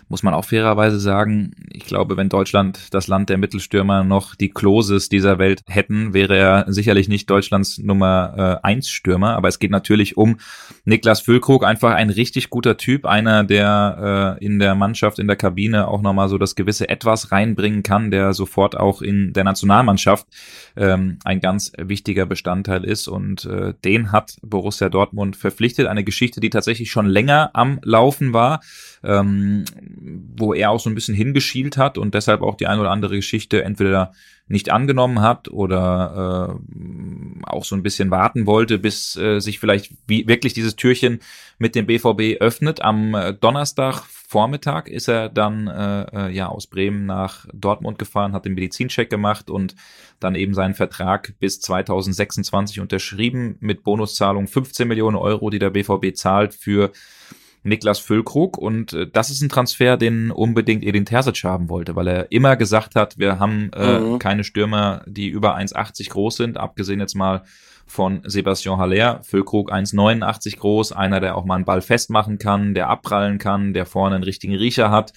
muss man auch fairerweise sagen, ich glaube, wenn Deutschland das Land der Mittelstürmer noch die Kloses dieser Welt hätten, wäre er sicherlich nicht Deutschlands Nummer äh, eins Stürmer. Aber es geht natürlich um Niklas Füllkrug, einfach ein richtig guter Typ, einer, der äh, in der Mannschaft, in der Kabine auch nochmal so das gewisse Etwas reinbringen kann, der sofort auch in der Nationalmannschaft ähm, ein ganz wichtiger Bestandteil ist. Und äh, den hat Borussia Dortmund verpflichtet. Eine Geschichte, die tatsächlich schon länger am Laufen war ähm, wo er auch so ein bisschen hingeschielt hat und deshalb auch die eine oder andere Geschichte entweder nicht angenommen hat oder äh, auch so ein bisschen warten wollte, bis äh, sich vielleicht wie, wirklich dieses Türchen mit dem BVB öffnet. Am äh, Donnerstag Vormittag ist er dann äh, äh, ja aus Bremen nach Dortmund gefahren, hat den Medizincheck gemacht und dann eben seinen Vertrag bis 2026 unterschrieben mit Bonuszahlung 15 Millionen Euro, die der BVB zahlt für Niklas Füllkrug und äh, das ist ein Transfer, den unbedingt Edin Terzic haben wollte, weil er immer gesagt hat, wir haben äh, mhm. keine Stürmer, die über 1,80 groß sind, abgesehen jetzt mal von Sebastian Haller. Füllkrug 1,89 groß, einer, der auch mal einen Ball festmachen kann, der abprallen kann, der vorne einen richtigen Riecher hat.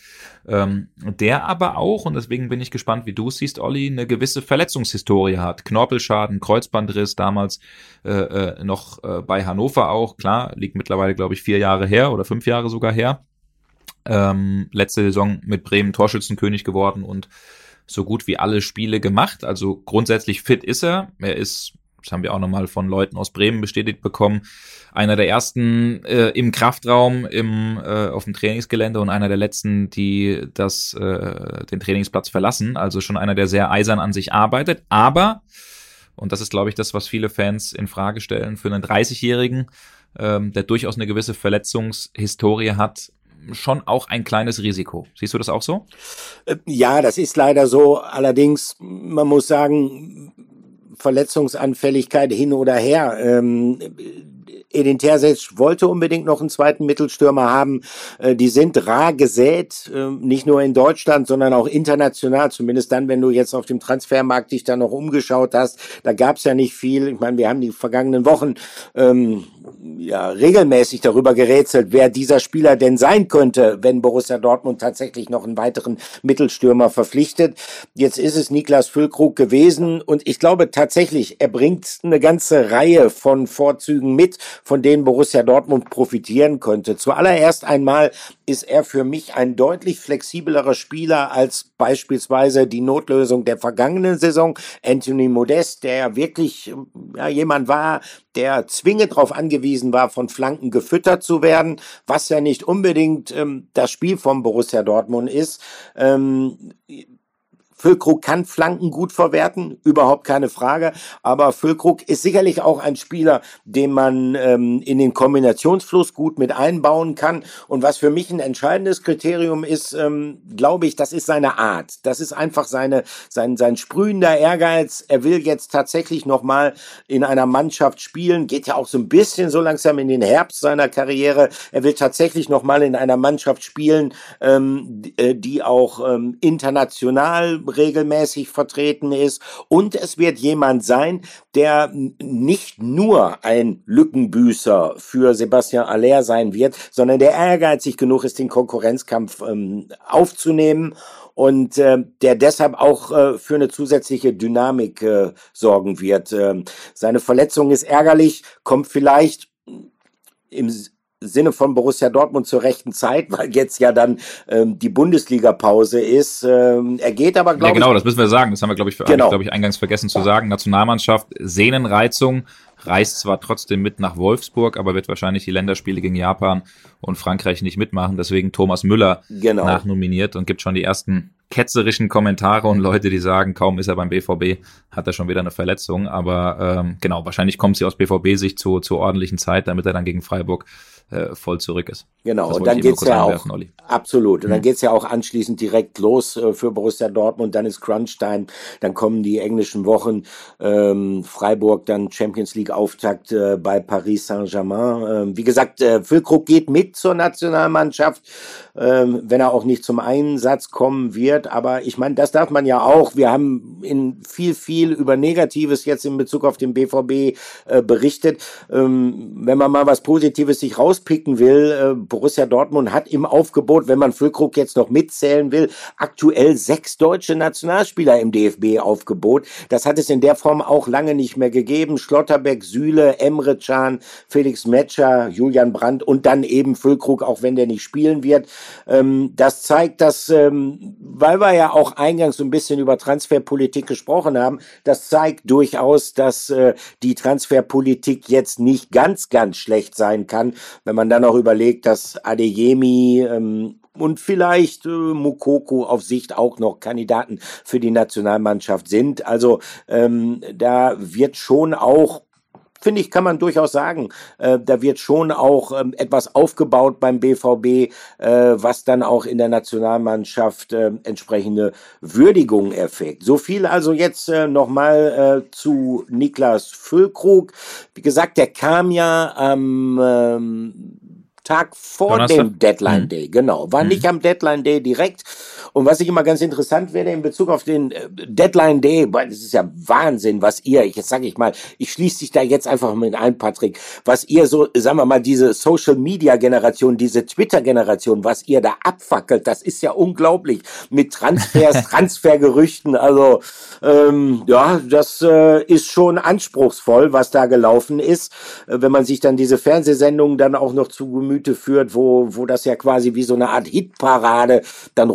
Ähm, der aber auch, und deswegen bin ich gespannt, wie du es siehst, Olli, eine gewisse Verletzungshistorie hat. Knorpelschaden, Kreuzbandriss, damals äh, äh, noch äh, bei Hannover auch. Klar, liegt mittlerweile, glaube ich, vier Jahre her oder fünf Jahre sogar her. Ähm, letzte Saison mit Bremen Torschützenkönig geworden und so gut wie alle Spiele gemacht. Also grundsätzlich fit ist er. Er ist das haben wir auch nochmal von Leuten aus Bremen bestätigt bekommen, einer der ersten äh, im Kraftraum im, äh, auf dem Trainingsgelände und einer der letzten, die das, äh, den Trainingsplatz verlassen. Also schon einer, der sehr eisern an sich arbeitet. Aber, und das ist, glaube ich, das, was viele Fans in Frage stellen, für einen 30-Jährigen, ähm, der durchaus eine gewisse Verletzungshistorie hat, schon auch ein kleines Risiko. Siehst du das auch so? Äh, ja, das ist leider so. Allerdings, man muss sagen, Verletzungsanfälligkeit hin oder her. Ähm, Edin Terzic wollte unbedingt noch einen zweiten Mittelstürmer haben. Äh, die sind rar gesät, äh, nicht nur in Deutschland, sondern auch international. Zumindest dann, wenn du jetzt auf dem Transfermarkt dich da noch umgeschaut hast. Da gab's ja nicht viel. Ich meine, wir haben die vergangenen Wochen ähm, ja regelmäßig darüber gerätselt, wer dieser Spieler denn sein könnte, wenn Borussia Dortmund tatsächlich noch einen weiteren Mittelstürmer verpflichtet. Jetzt ist es Niklas Füllkrug gewesen und ich glaube tatsächlich, er bringt eine ganze Reihe von Vorzügen mit, von denen Borussia Dortmund profitieren könnte. Zuallererst einmal ist er für mich ein deutlich flexiblerer Spieler als beispielsweise die Notlösung der vergangenen Saison. Anthony Modest, der wirklich ja, jemand war, der zwingend darauf angewiesen war, von Flanken gefüttert zu werden, was ja nicht unbedingt ähm, das Spiel von Borussia Dortmund ist. Ähm, Füllkrug kann Flanken gut verwerten, überhaupt keine Frage. Aber Füllkrug ist sicherlich auch ein Spieler, den man ähm, in den Kombinationsfluss gut mit einbauen kann. Und was für mich ein entscheidendes Kriterium ist, ähm, glaube ich, das ist seine Art. Das ist einfach seine, sein, sein sprühender Ehrgeiz. Er will jetzt tatsächlich nochmal in einer Mannschaft spielen. Geht ja auch so ein bisschen so langsam in den Herbst seiner Karriere. Er will tatsächlich nochmal in einer Mannschaft spielen, ähm, äh, die auch ähm, international regelmäßig vertreten ist. Und es wird jemand sein, der nicht nur ein Lückenbüßer für Sebastian Aller sein wird, sondern der ehrgeizig genug ist, den Konkurrenzkampf ähm, aufzunehmen und äh, der deshalb auch äh, für eine zusätzliche Dynamik äh, sorgen wird. Äh, seine Verletzung ist ärgerlich, kommt vielleicht im Sinne von Borussia Dortmund zur rechten Zeit, [laughs] weil jetzt ja dann ähm, die Bundesliga-Pause ist. Ähm, er geht aber, glaube ich. Ja, genau, das müssen wir sagen. Das haben wir, glaube ich, genau. glaube ich, eingangs vergessen zu sagen. Nationalmannschaft, Sehnenreizung, reist zwar trotzdem mit nach Wolfsburg, aber wird wahrscheinlich die Länderspiele gegen Japan und Frankreich nicht mitmachen. Deswegen Thomas Müller genau. nachnominiert und gibt schon die ersten ketzerischen Kommentare und Leute, die sagen, kaum ist er beim BVB, hat er schon wieder eine Verletzung. Aber ähm, genau, wahrscheinlich kommt sie aus BVB-Sicht zu, zur ordentlichen Zeit, damit er dann gegen Freiburg äh, voll zurück ist. Genau, und dann geht's ja auch, Olli. absolut, und dann mhm. geht's ja auch anschließend direkt los äh, für Borussia Dortmund, dann ist Crunch-Time, dann kommen die englischen Wochen, ähm, Freiburg, dann Champions League-Auftakt äh, bei Paris Saint-Germain. Ähm, wie gesagt, äh, Füllkrug geht mit zur Nationalmannschaft, ähm, wenn er auch nicht zum Einsatz kommen wird, aber ich meine, das darf man ja auch, wir haben in viel, viel über Negatives jetzt in Bezug auf den BVB äh, berichtet, ähm, wenn man mal was Positives sich raus rauspicken will, äh, Borussia Dortmund hat im Aufgebot, wenn man Füllkrug jetzt noch mitzählen will, aktuell sechs deutsche Nationalspieler im DFB-Aufgebot. Das hat es in der Form auch lange nicht mehr gegeben. Schlotterbeck, Süle, Emre Can, Felix Metscher, Julian Brandt und dann eben Füllkrug, auch wenn der nicht spielen wird. Ähm, das zeigt, dass, ähm, weil wir ja auch eingangs so ein bisschen über Transferpolitik gesprochen haben, das zeigt durchaus, dass äh, die Transferpolitik jetzt nicht ganz, ganz schlecht sein kann, wenn man dann auch überlegt, dass Adeyemi ähm, und vielleicht äh, Mukoko auf Sicht auch noch Kandidaten für die Nationalmannschaft sind. Also ähm, da wird schon auch finde ich, kann man durchaus sagen, äh, da wird schon auch ähm, etwas aufgebaut beim BVB, äh, was dann auch in der Nationalmannschaft äh, entsprechende Würdigung erfährt. So viel also jetzt äh, nochmal äh, zu Niklas Füllkrug. Wie gesagt, der kam ja am ähm, Tag vor Donnerstag? dem Deadline mhm. Day, genau. War mhm. nicht am Deadline Day direkt. Und was ich immer ganz interessant werde in Bezug auf den äh, Deadline Day, weil das ist ja Wahnsinn, was ihr, jetzt sage ich mal, ich schließe dich da jetzt einfach mit ein, Patrick, was ihr so, sagen wir mal, diese Social Media Generation, diese Twitter Generation, was ihr da abfackelt, das ist ja unglaublich mit Transfers, [laughs] Transfergerüchten. Also ähm, ja, das äh, ist schon anspruchsvoll, was da gelaufen ist, äh, wenn man sich dann diese Fernsehsendungen dann auch noch zu Gemüte führt, wo, wo das ja quasi wie so eine Art Hitparade dann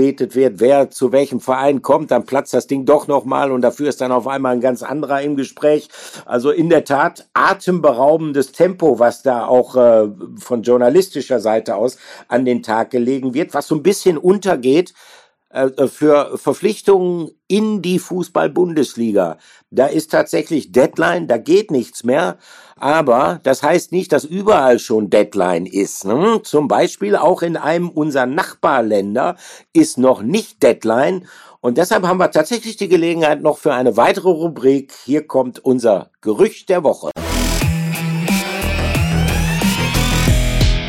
runtergebetet wird, wer zu welchem Verein kommt, dann platzt das Ding doch nochmal und dafür ist dann auf einmal ein ganz anderer im Gespräch. Also in der Tat atemberaubendes Tempo, was da auch äh, von journalistischer Seite aus an den Tag gelegen wird, was so ein bisschen untergeht für Verpflichtungen in die Fußball-Bundesliga. Da ist tatsächlich Deadline, da geht nichts mehr. Aber das heißt nicht, dass überall schon Deadline ist. Ne? Zum Beispiel auch in einem unserer Nachbarländer ist noch nicht Deadline. Und deshalb haben wir tatsächlich die Gelegenheit noch für eine weitere Rubrik. Hier kommt unser Gerücht der Woche.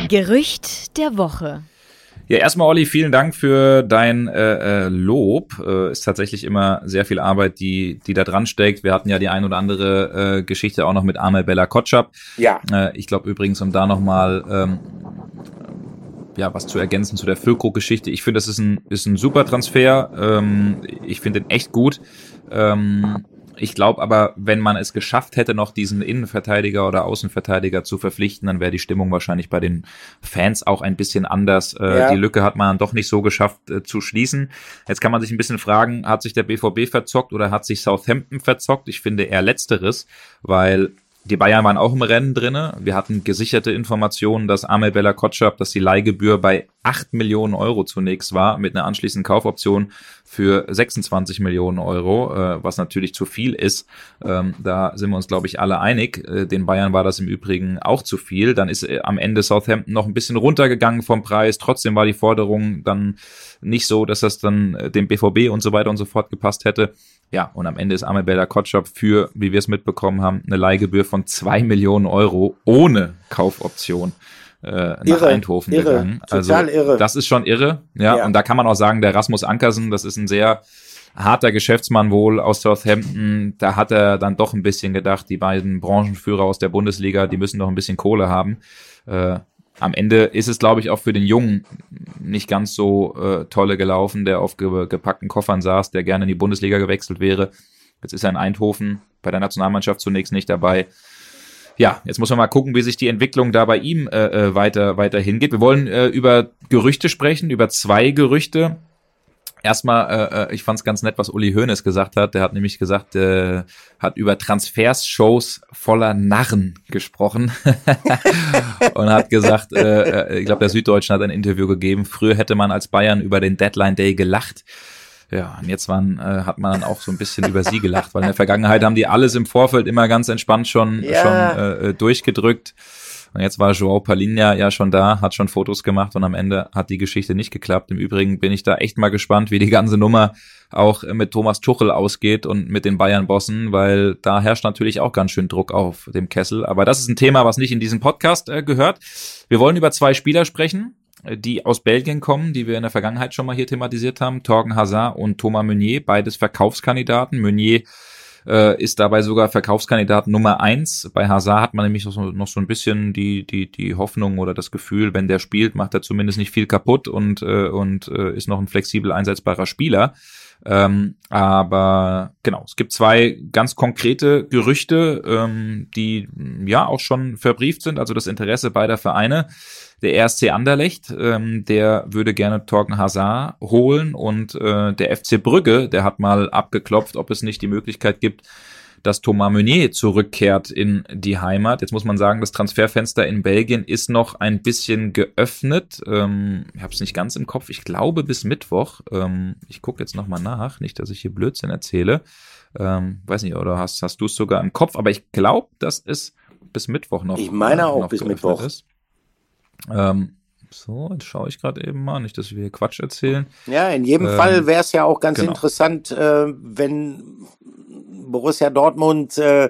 Gerücht der Woche. Ja, erstmal, Olli, vielen Dank für dein äh, äh, Lob. Äh, ist tatsächlich immer sehr viel Arbeit, die, die da dran steckt. Wir hatten ja die ein oder andere äh, Geschichte auch noch mit Amel Bella Kotschap. Ja. Äh, ich glaube übrigens, um da nochmal ähm, ja, was zu ergänzen zu der Füllkrug-Geschichte. Ich finde, das ist ein, ist ein super Transfer. Ähm, ich finde den echt gut. Ähm, ich glaube aber, wenn man es geschafft hätte, noch diesen Innenverteidiger oder Außenverteidiger zu verpflichten, dann wäre die Stimmung wahrscheinlich bei den Fans auch ein bisschen anders. Äh, ja. Die Lücke hat man doch nicht so geschafft äh, zu schließen. Jetzt kann man sich ein bisschen fragen, hat sich der BVB verzockt oder hat sich Southampton verzockt? Ich finde eher letzteres, weil die Bayern waren auch im Rennen drinne. Wir hatten gesicherte Informationen, dass Amel Bella Kotschap, dass die Leihgebühr bei 8 Millionen Euro zunächst war, mit einer anschließenden Kaufoption für 26 Millionen Euro, äh, was natürlich zu viel ist. Ähm, da sind wir uns, glaube ich, alle einig. Äh, den Bayern war das im Übrigen auch zu viel. Dann ist äh, am Ende Southampton noch ein bisschen runtergegangen vom Preis. Trotzdem war die Forderung dann nicht so, dass das dann äh, dem BVB und so weiter und so fort gepasst hätte. Ja, und am Ende ist Amabella Kotschap für, wie wir es mitbekommen haben, eine Leihgebühr von zwei Millionen Euro ohne Kaufoption äh, nach irre, Eindhoven irre, gegangen. Also irre. das ist schon irre. Ja, ja, und da kann man auch sagen, der Rasmus Ankersen, das ist ein sehr harter Geschäftsmann wohl aus Southampton. Da hat er dann doch ein bisschen gedacht, die beiden Branchenführer aus der Bundesliga, die müssen doch ein bisschen Kohle haben. Äh, am Ende ist es, glaube ich, auch für den Jungen nicht ganz so äh, tolle gelaufen, der auf ge gepackten Koffern saß, der gerne in die Bundesliga gewechselt wäre. Jetzt ist er in Eindhoven bei der Nationalmannschaft zunächst nicht dabei. ja, jetzt muss man mal gucken, wie sich die Entwicklung da bei ihm äh, äh weiter, weiter hingeht. Wir wollen äh, über Gerüchte sprechen, über zwei Gerüchte. Erstmal, äh, äh ich fand es ganz nett, was Uli Hoeneß gesagt hat. Der hat nämlich gesagt, äh, hat über Transfershows voller Narren gesprochen [laughs] und hat gesagt, äh, äh ich glaube, der Süddeutschen hat ein Interview gegeben. Früher hätte man als Bayern über den Deadline Day gelacht. Ja, und jetzt waren, äh, hat man dann auch so ein bisschen über sie gelacht, weil in der Vergangenheit haben die alles im Vorfeld immer ganz entspannt schon, ja. schon äh, äh durchgedrückt. Und jetzt war Joao Palinha ja schon da, hat schon Fotos gemacht und am Ende hat die Geschichte nicht geklappt. Im Übrigen bin ich da echt mal gespannt, wie die ganze Nummer auch mit Thomas Tuchel ausgeht und mit den Bayern-Bossen, weil da herrscht natürlich auch ganz schön Druck auf dem Kessel. Aber das ist ein Thema, was nicht in diesem Podcast äh, gehört. Wir wollen über zwei Spieler sprechen, die aus Belgien kommen, die wir in der Vergangenheit schon mal hier thematisiert haben, Torgen Hazard und Thomas Meunier, beides Verkaufskandidaten. Meunier äh, ist dabei sogar Verkaufskandidat Nummer eins. Bei Hazard hat man nämlich noch so, noch so ein bisschen die, die, die Hoffnung oder das Gefühl, wenn der spielt, macht er zumindest nicht viel kaputt und, äh, und äh, ist noch ein flexibel einsetzbarer Spieler. Ähm, aber genau, es gibt zwei ganz konkrete Gerüchte, ähm, die ja auch schon verbrieft sind, also das Interesse beider Vereine. Der RSC Anderlecht, ähm, der würde gerne Torgen Hazard holen und äh, der FC Brügge, der hat mal abgeklopft, ob es nicht die Möglichkeit gibt, dass Thomas Meunier zurückkehrt in die Heimat. Jetzt muss man sagen, das Transferfenster in Belgien ist noch ein bisschen geöffnet. Ähm, ich habe es nicht ganz im Kopf. Ich glaube bis Mittwoch. Ähm, ich gucke jetzt nochmal nach, nicht, dass ich hier Blödsinn erzähle. Ähm, weiß nicht, oder hast, hast du es sogar im Kopf? Aber ich glaube, dass es bis Mittwoch noch. Ich meine auch bis Mittwoch. Ist. Ähm, so, jetzt schaue ich gerade eben mal, nicht, dass wir hier Quatsch erzählen. Ja, in jedem ähm, Fall wäre es ja auch ganz genau. interessant, äh, wenn Borussia Dortmund äh,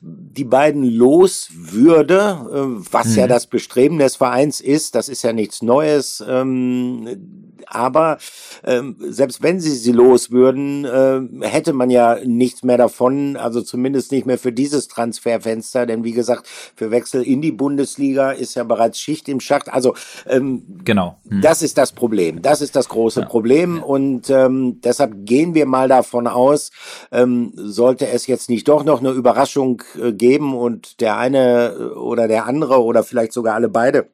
die beiden los würde, äh, was mhm. ja das Bestreben des Vereins ist, das ist ja nichts Neues, ähm, aber ähm, selbst wenn sie sie los würden, äh, hätte man ja nichts mehr davon, also zumindest nicht mehr für dieses Transferfenster, denn wie gesagt, für Wechsel in die Bundesliga ist ja bereits Schicht im Schacht. Also ähm, genau, hm. das ist das Problem, das ist das große ja. Problem und ähm, deshalb gehen wir mal davon aus, ähm, sollte es jetzt nicht doch noch eine Überraschung äh, geben und der eine äh, oder der andere oder vielleicht sogar alle beide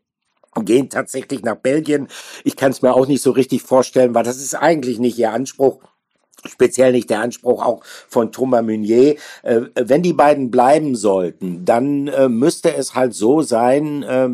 gehen tatsächlich nach Belgien. Ich kann es mir auch nicht so richtig vorstellen, weil das ist eigentlich nicht ihr Anspruch speziell nicht der Anspruch auch von Thomas Meunier. Äh, wenn die beiden bleiben sollten, dann äh, müsste es halt so sein, äh,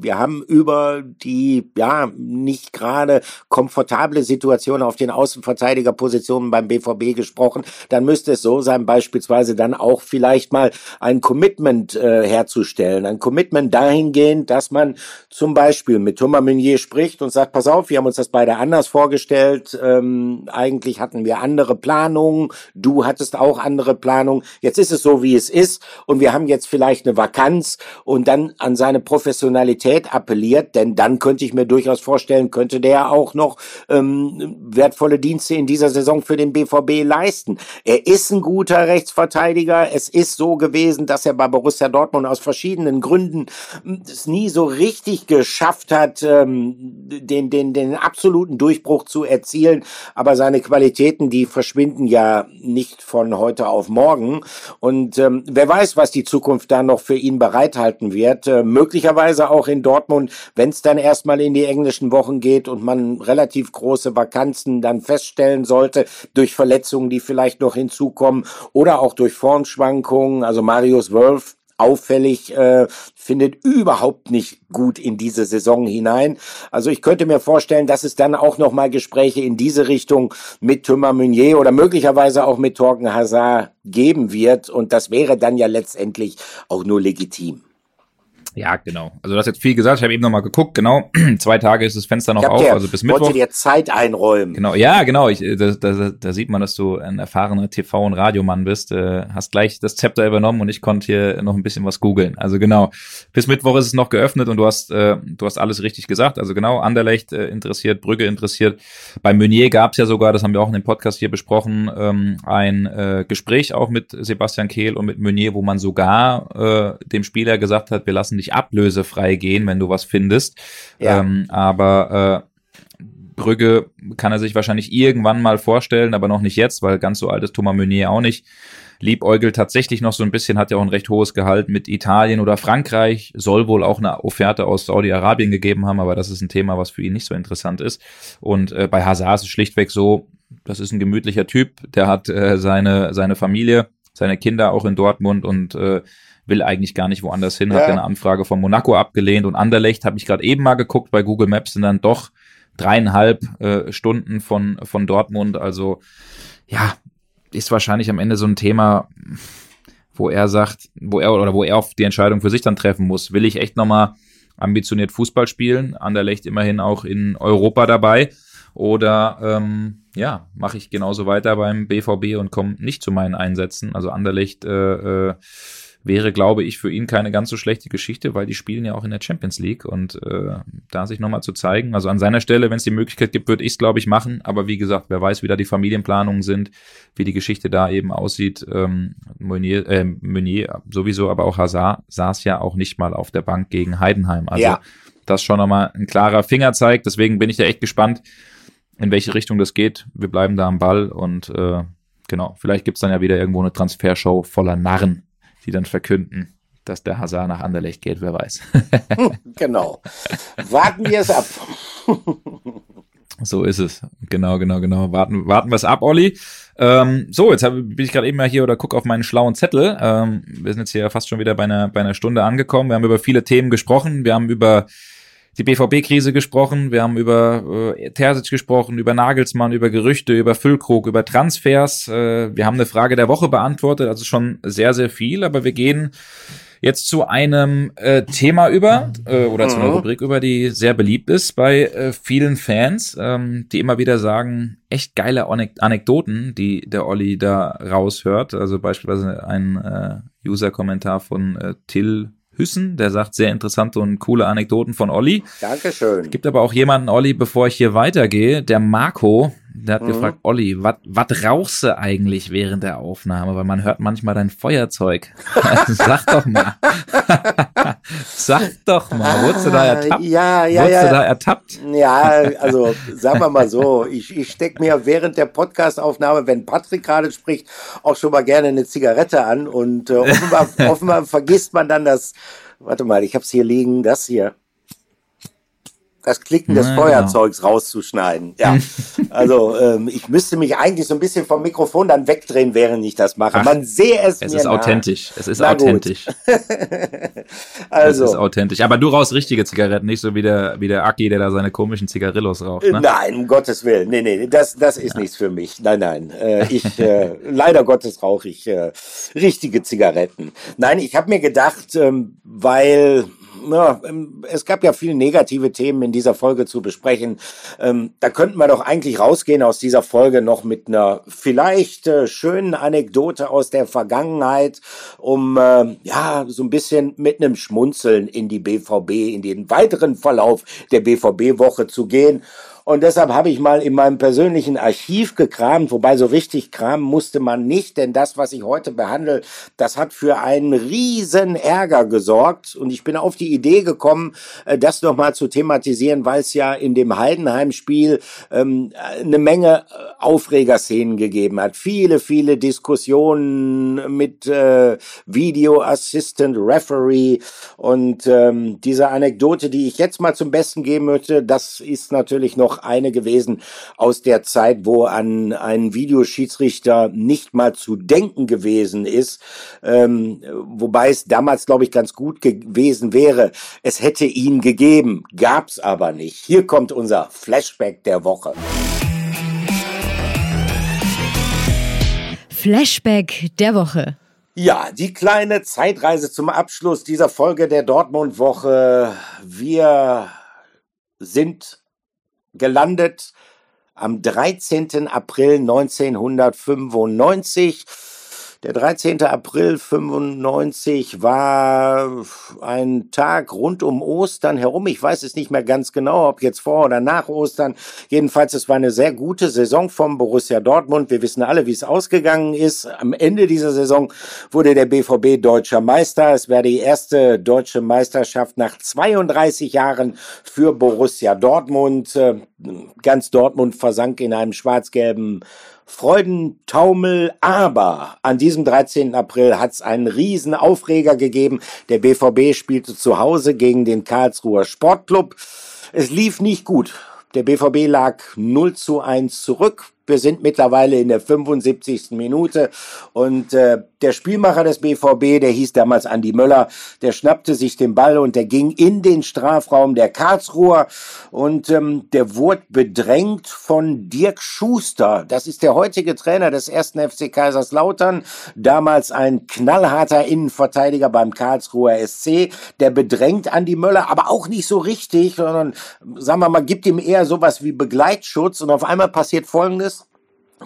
wir haben über die ja nicht gerade komfortable Situation auf den Außenverteidigerpositionen beim BVB gesprochen, dann müsste es so sein, beispielsweise dann auch vielleicht mal ein Commitment äh, herzustellen, ein Commitment dahingehend, dass man zum Beispiel mit Thomas Meunier spricht und sagt, pass auf, wir haben uns das beide anders vorgestellt, ähm, eigentlich hatten wir andere Planungen, du hattest auch andere Planungen, jetzt ist es so, wie es ist. Und wir haben jetzt vielleicht eine Vakanz und dann an seine Professionalität appelliert, denn dann könnte ich mir durchaus vorstellen, könnte der auch noch ähm, wertvolle Dienste in dieser Saison für den BVB leisten. Er ist ein guter Rechtsverteidiger, es ist so gewesen, dass er bei Borussia Dortmund aus verschiedenen Gründen hm, es nie so richtig geschafft hat, ähm, den, den, den absoluten Durchbruch zu erzielen, aber seine Qualitäten, die verschwinden ja nicht von heute auf morgen. Und ähm, wer weiß, was die Zukunft da noch für ihn bereithalten wird. Äh, möglicherweise auch in Dortmund, wenn es dann erstmal in die englischen Wochen geht und man relativ große Vakanzen dann feststellen sollte durch Verletzungen, die vielleicht noch hinzukommen oder auch durch Formschwankungen. Also Marius Wolf auffällig, äh, findet überhaupt nicht gut in diese Saison hinein. Also ich könnte mir vorstellen, dass es dann auch nochmal Gespräche in diese Richtung mit Thomas Meunier oder möglicherweise auch mit Torgen Hazard geben wird. Und das wäre dann ja letztendlich auch nur legitim. Ja, genau. Also du hast jetzt viel gesagt. Ich habe eben noch mal geguckt. Genau, [clears throat] zwei Tage ist das Fenster noch auf, dir, also bis Mittwoch. Wollte dir Zeit einräumen. Genau, ja, genau. Ich, da, da, da sieht man, dass du ein erfahrener TV- und Radiomann bist. Äh, hast gleich das Zepter übernommen und ich konnte hier noch ein bisschen was googeln. Also genau, bis Mittwoch ist es noch geöffnet und du hast, äh, du hast alles richtig gesagt. Also genau, Anderlecht äh, interessiert, Brügge interessiert. Bei Meunier gab es ja sogar, das haben wir auch in dem Podcast hier besprochen, ähm, ein äh, Gespräch auch mit Sebastian Kehl und mit Meunier, wo man sogar äh, dem Spieler gesagt hat, wir lassen dich nicht ablösefrei gehen, wenn du was findest. Ja. Ähm, aber äh, Brügge kann er sich wahrscheinlich irgendwann mal vorstellen, aber noch nicht jetzt, weil ganz so alt ist Thomas Meunier auch nicht. liebäugelt tatsächlich noch so ein bisschen, hat ja auch ein recht hohes Gehalt mit Italien oder Frankreich, soll wohl auch eine Offerte aus Saudi-Arabien gegeben haben, aber das ist ein Thema, was für ihn nicht so interessant ist. Und äh, bei Hazard ist es schlichtweg so, das ist ein gemütlicher Typ, der hat äh, seine, seine Familie, seine Kinder auch in Dortmund und äh, will eigentlich gar nicht woanders hin, ja. hat eine Anfrage von Monaco abgelehnt und Anderlecht habe ich gerade eben mal geguckt bei Google Maps sind dann doch dreieinhalb äh, Stunden von von Dortmund, also ja, ist wahrscheinlich am Ende so ein Thema, wo er sagt, wo er oder wo er auf die Entscheidung für sich dann treffen muss. Will ich echt nochmal ambitioniert Fußball spielen? Anderlecht immerhin auch in Europa dabei. Oder ähm, ja, mache ich genauso weiter beim BVB und komme nicht zu meinen Einsätzen. Also Anderlecht äh, äh, wäre, glaube ich, für ihn keine ganz so schlechte Geschichte, weil die spielen ja auch in der Champions League und äh, da sich nochmal zu zeigen, also an seiner Stelle, wenn es die Möglichkeit gibt, würde ich es, glaube ich, machen, aber wie gesagt, wer weiß, wie da die Familienplanungen sind, wie die Geschichte da eben aussieht, ähm, Meunier, äh, Meunier sowieso, aber auch Hazard saß ja auch nicht mal auf der Bank gegen Heidenheim, also ja. das schon nochmal ein klarer Fingerzeig, deswegen bin ich da echt gespannt, in welche Richtung das geht, wir bleiben da am Ball und äh, genau, vielleicht gibt's dann ja wieder irgendwo eine Transfershow voller Narren, die dann verkünden, dass der Hazard nach Anderlecht geht, wer weiß. genau. Warten wir es ab. [laughs] so ist es. Genau, genau, genau. Warten, warten wir es ab, Olli. Ähm, so, jetzt hab, bin ich gerade eben mal hier oder gucke auf meinen schlauen Zettel. Ähm, wir sind jetzt hier fast schon wieder bei einer, bei einer Stunde angekommen. Wir haben über viele Themen gesprochen. Wir haben über die BVB-Krise gesprochen, wir haben über äh, Terzic gesprochen, über Nagelsmann, über Gerüchte, über Füllkrug, über Transfers. Äh, wir haben eine Frage der Woche beantwortet, also schon sehr, sehr viel, aber wir gehen jetzt zu einem äh, Thema über äh, oder zu einer mhm. Rubrik über, die sehr beliebt ist bei äh, vielen Fans, ähm, die immer wieder sagen, echt geile Anek Anekdoten, die der Olli da raushört. Also beispielsweise ein äh, User-Kommentar von äh, Till Hüssen, der sagt sehr interessante und coole Anekdoten von Olli. Dankeschön. Gibt aber auch jemanden, Olli, bevor ich hier weitergehe, der Marco, der hat mhm. gefragt, Olli, was rauchst du eigentlich während der Aufnahme? Weil man hört manchmal dein Feuerzeug. [laughs] Sag doch mal. [laughs] Sag doch mal, wurdest du da ertappt? Ja, ja, wurdest ja. du da ertappt? Ja, also sagen wir mal so, ich, ich stecke mir während der Podcastaufnahme, wenn Patrick gerade spricht, auch schon mal gerne eine Zigarette an und äh, offenbar, [laughs] offenbar vergisst man dann das, warte mal, ich hab's hier liegen, das hier das Klicken des ja, Feuerzeugs genau. rauszuschneiden. Ja, [laughs] also ähm, ich müsste mich eigentlich so ein bisschen vom Mikrofon dann wegdrehen, während ich das mache. Ach, Man sehe es, es mir ist nach. authentisch. Es ist Na authentisch. [laughs] also es ist authentisch. Aber du rauchst richtige Zigaretten, nicht so wie der wie der Aki, der da seine komischen Zigarillos raucht. Ne? Nein, um Gottes Willen. Nee, nee, das das ist ja. nichts für mich. Nein, nein. Äh, ich äh, [laughs] leider Gottes rauche ich äh, richtige Zigaretten. Nein, ich habe mir gedacht, ähm, weil ja, ähm, es gab ja viele negative Themen in dieser Folge zu besprechen. Ähm, da könnten wir doch eigentlich rausgehen aus dieser Folge noch mit einer vielleicht äh, schönen Anekdote aus der Vergangenheit, um äh, ja so ein bisschen mit einem Schmunzeln in die BVB, in den weiteren Verlauf der BVB-Woche zu gehen. Und deshalb habe ich mal in meinem persönlichen Archiv gekramt, wobei so richtig kramen musste man nicht, denn das, was ich heute behandle, das hat für einen riesen Ärger gesorgt. Und ich bin auf die Idee gekommen, äh, das nochmal zu thematisieren, weil es ja in dem Heidenheim-Spiel ähm, eine Menge äh, Aufregerszenen gegeben hat. Viele, viele Diskussionen mit äh, Video Assistant Referee und ähm, diese Anekdote, die ich jetzt mal zum Besten geben möchte, das ist natürlich noch noch eine gewesen aus der Zeit, wo an einen Videoschiedsrichter nicht mal zu denken gewesen ist, ähm, wobei es damals, glaube ich, ganz gut gewesen wäre. Es hätte ihn gegeben, gab's aber nicht. Hier kommt unser Flashback der Woche. Flashback der Woche. Ja, die kleine Zeitreise zum Abschluss dieser Folge der Dortmund-Woche. Wir sind gelandet am 13. April 1995 der 13. April 95 war ein Tag rund um Ostern herum. Ich weiß es nicht mehr ganz genau, ob jetzt vor oder nach Ostern. Jedenfalls, es war eine sehr gute Saison vom Borussia Dortmund. Wir wissen alle, wie es ausgegangen ist. Am Ende dieser Saison wurde der BVB deutscher Meister. Es wäre die erste deutsche Meisterschaft nach 32 Jahren für Borussia Dortmund. Ganz Dortmund versank in einem schwarz-gelben Freudentaumel, aber an diesem 13. April hat es einen riesen Aufreger gegeben. Der BVB spielte zu Hause gegen den Karlsruher Sportclub. Es lief nicht gut. Der BVB lag 0 zu 1 zurück. Wir sind mittlerweile in der 75. Minute und äh, der Spielmacher des BVB, der hieß damals Andi Möller, der schnappte sich den Ball und der ging in den Strafraum der Karlsruher und ähm, der wurde bedrängt von Dirk Schuster. Das ist der heutige Trainer des ersten FC Kaiserslautern, damals ein knallharter Innenverteidiger beim Karlsruher SC. Der bedrängt Andi Möller, aber auch nicht so richtig, sondern sagen wir mal, gibt ihm eher sowas wie Begleitschutz und auf einmal passiert Folgendes.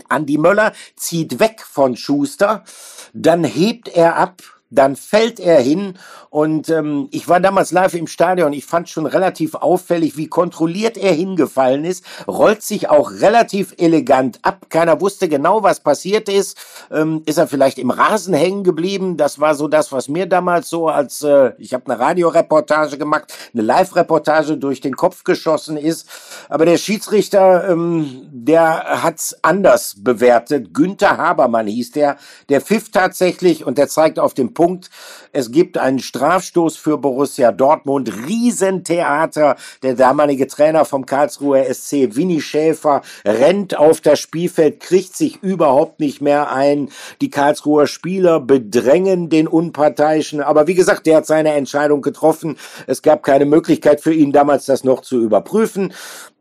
Andi Möller zieht weg von Schuster, dann hebt er ab dann fällt er hin und ähm, ich war damals live im Stadion. Ich fand schon relativ auffällig, wie kontrolliert er hingefallen ist. Rollt sich auch relativ elegant ab. Keiner wusste genau, was passiert ist. Ähm, ist er vielleicht im Rasen hängen geblieben? Das war so das, was mir damals so als äh, ich habe eine Radioreportage gemacht, eine Live-Reportage durch den Kopf geschossen ist. Aber der Schiedsrichter, ähm, der hat's anders bewertet. Günther Habermann hieß der. Der pfiff tatsächlich und der zeigt auf dem Punkt. Es gibt einen Strafstoß für Borussia Dortmund. Riesentheater. Der damalige Trainer vom Karlsruher SC, Winnie Schäfer, rennt auf das Spielfeld, kriegt sich überhaupt nicht mehr ein. Die Karlsruher Spieler bedrängen den Unparteiischen. Aber wie gesagt, der hat seine Entscheidung getroffen. Es gab keine Möglichkeit für ihn damals, das noch zu überprüfen.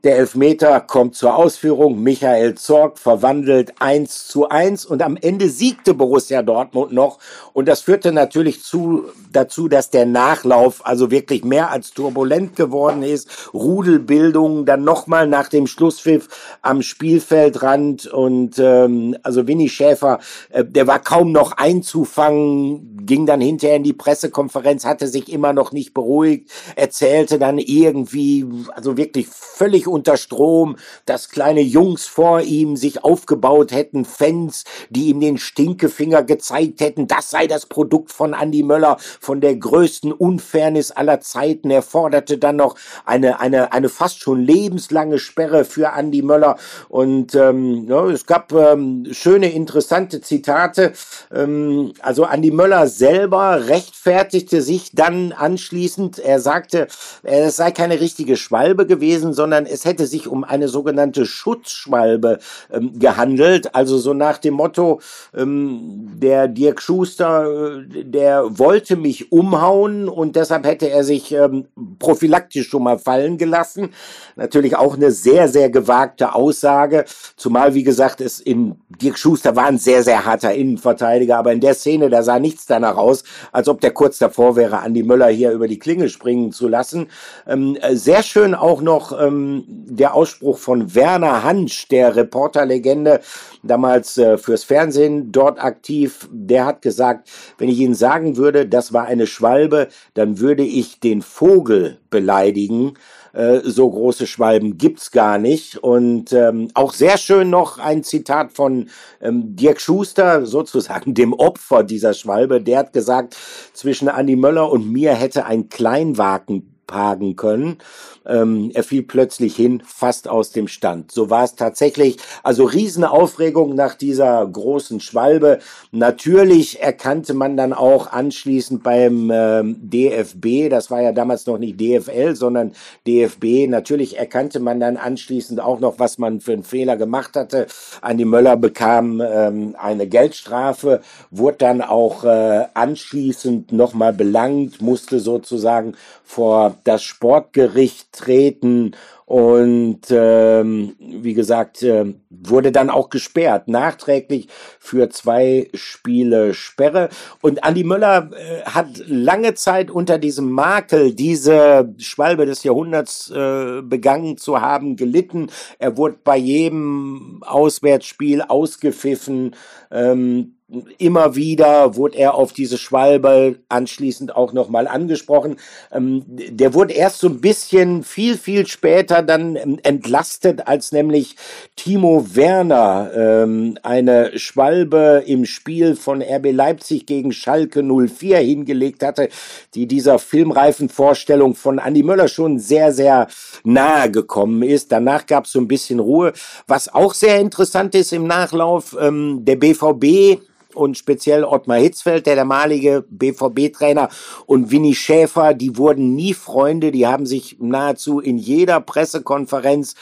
Der Elfmeter kommt zur Ausführung. Michael Zorg verwandelt 1 zu 1 und am Ende siegte Borussia Dortmund noch. Und das führte natürlich zu, dazu, dass der Nachlauf also wirklich mehr als turbulent geworden ist. Rudelbildung dann nochmal nach dem Schlusspfiff am Spielfeldrand und ähm, also Winnie Schäfer, äh, der war kaum noch einzufangen, ging dann hinterher in die Pressekonferenz, hatte sich immer noch nicht beruhigt, erzählte dann irgendwie, also wirklich völlig unter Strom, dass kleine Jungs vor ihm sich aufgebaut hätten, Fans, die ihm den Stinkefinger gezeigt hätten, das sei das Produkt von Andy Möller, von der größten Unfairness aller Zeiten. Er forderte dann noch eine, eine, eine fast schon lebenslange Sperre für Andy Möller. Und ähm, ja, es gab ähm, schöne, interessante Zitate. Ähm, also Andy Möller selber rechtfertigte sich dann anschließend. Er sagte, es sei keine richtige Schwalbe gewesen, sondern es hätte sich um eine sogenannte Schutzschwalbe ähm, gehandelt. Also so nach dem Motto, ähm, der Dirk Schuster, äh, der wollte mich umhauen und deshalb hätte er sich ähm, prophylaktisch schon mal fallen gelassen. Natürlich auch eine sehr, sehr gewagte Aussage. Zumal, wie gesagt, es in Dirk Schuster war ein sehr, sehr harter Innenverteidiger, aber in der Szene, da sah nichts danach aus, als ob der kurz davor wäre, Andi Möller hier über die Klinge springen zu lassen. Ähm, äh, sehr schön auch noch ähm, der Ausspruch von Werner Hansch, der Reporterlegende, damals äh, fürs Fernsehen dort aktiv, der hat gesagt, wenn ich Ihnen sagen würde, das war eine Schwalbe, dann würde ich den Vogel beleidigen. Äh, so große Schwalben gibt's gar nicht. Und ähm, auch sehr schön noch ein Zitat von ähm, Dirk Schuster, sozusagen dem Opfer dieser Schwalbe. Der hat gesagt, zwischen Andi Möller und mir hätte ein Kleinwagen parken können. Ähm, er fiel plötzlich hin, fast aus dem Stand. So war es tatsächlich. Also Riesenaufregung nach dieser großen Schwalbe. Natürlich erkannte man dann auch anschließend beim ähm, DFB, das war ja damals noch nicht DFL, sondern DFB, natürlich erkannte man dann anschließend auch noch, was man für einen Fehler gemacht hatte. Andi Möller bekam ähm, eine Geldstrafe, wurde dann auch äh, anschließend nochmal belangt, musste sozusagen vor das Sportgericht treten und ähm, wie gesagt, äh, wurde dann auch gesperrt, nachträglich für zwei Spiele Sperre. Und Andi Möller äh, hat lange Zeit unter diesem Makel, diese Schwalbe des Jahrhunderts äh, begangen zu haben, gelitten. Er wurde bei jedem Auswärtsspiel ausgepfiffen. Ähm, immer wieder wurde er auf diese Schwalbe anschließend auch nochmal angesprochen. Ähm, der wurde erst so ein bisschen viel, viel später dann ähm, entlastet, als nämlich Timo Werner ähm, eine Schwalbe im Spiel von RB Leipzig gegen Schalke 04 hingelegt hatte, die dieser filmreifen Vorstellung von Andi Möller schon sehr, sehr nahe gekommen ist. Danach gab es so ein bisschen Ruhe. Was auch sehr interessant ist im Nachlauf, ähm, der BVB und speziell Ottmar Hitzfeld, der damalige BVB-Trainer und Winnie Schäfer, die wurden nie Freunde, die haben sich nahezu in jeder Pressekonferenz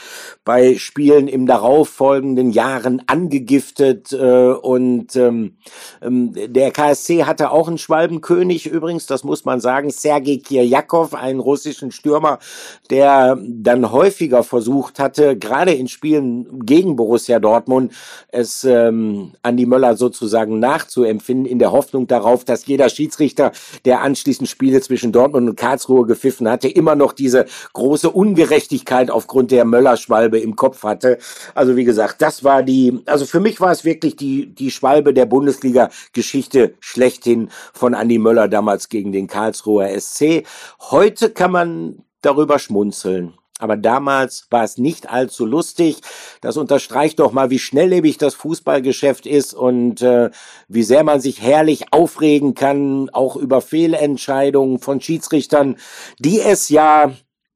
bei Spielen im darauffolgenden Jahren angegiftet äh, und ähm, ähm der KSC hatte auch einen Schwalbenkönig übrigens, das muss man sagen, Sergei Kirjakov, einen russischen Stürmer, der dann häufiger versucht hatte, gerade in Spielen gegen Borussia Dortmund, es ähm, Andi Möller sozusagen nachzuempfinden, in der Hoffnung darauf, dass jeder Schiedsrichter, der anschließend Spiele zwischen Dortmund und Karlsruhe gepfiffen hatte, immer noch diese große Ungerechtigkeit aufgrund der Möller-Schwalbe im Kopf hatte. Also wie gesagt, das war die, also für mich war es wirklich die, die Schwalbe der Bundesliga-Geschichte schlechthin von Andi Möller damals gegen den Karlsruher SC. Heute kann man darüber schmunzeln. Aber damals war es nicht allzu lustig. Das unterstreicht doch mal, wie schnelllebig das Fußballgeschäft ist und äh, wie sehr man sich herrlich aufregen kann, auch über Fehlentscheidungen von Schiedsrichtern, die es ja,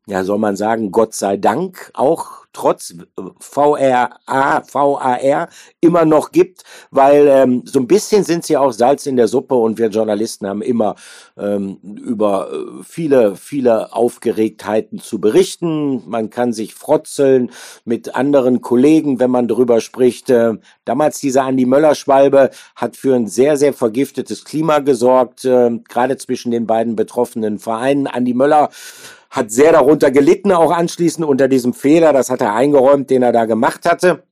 ja soll man sagen, Gott sei Dank auch trotz VRA, VAR immer noch gibt, weil ähm, so ein bisschen sind sie auch Salz in der Suppe und wir Journalisten haben immer ähm, über äh, viele, viele Aufgeregtheiten zu berichten. Man kann sich frotzeln mit anderen Kollegen, wenn man darüber spricht. Äh, damals diese Andi Möller-Schwalbe hat für ein sehr, sehr vergiftetes Klima gesorgt, äh, gerade zwischen den beiden betroffenen Vereinen. Andi Möller hat sehr darunter gelitten, auch anschließend unter diesem Fehler. Das hat er eingeräumt, den er da gemacht hatte.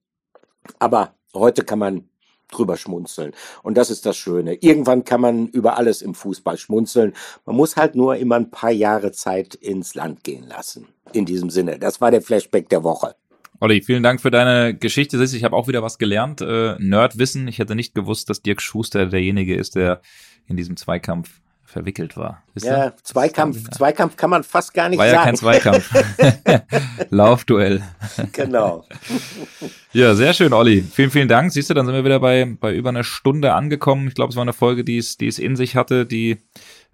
Aber heute kann man drüber schmunzeln. Und das ist das Schöne. Irgendwann kann man über alles im Fußball schmunzeln. Man muss halt nur immer ein paar Jahre Zeit ins Land gehen lassen. In diesem Sinne. Das war der Flashback der Woche. Olli, vielen Dank für deine Geschichte. Ich habe auch wieder was gelernt. Äh, Nerdwissen. Ich hätte nicht gewusst, dass Dirk Schuster derjenige ist, der in diesem Zweikampf verwickelt war. Wisst ja, Zweikampf, Zweikampf kann man fast gar nicht war sagen. War ja kein Zweikampf. [laughs] Laufduell. Genau. ja, sehr schön, Olli. Vielen, vielen Dank. Siehst du, dann sind wir wieder bei, bei über einer Stunde angekommen. Ich glaube, es war eine Folge, die es, die es in sich hatte, die,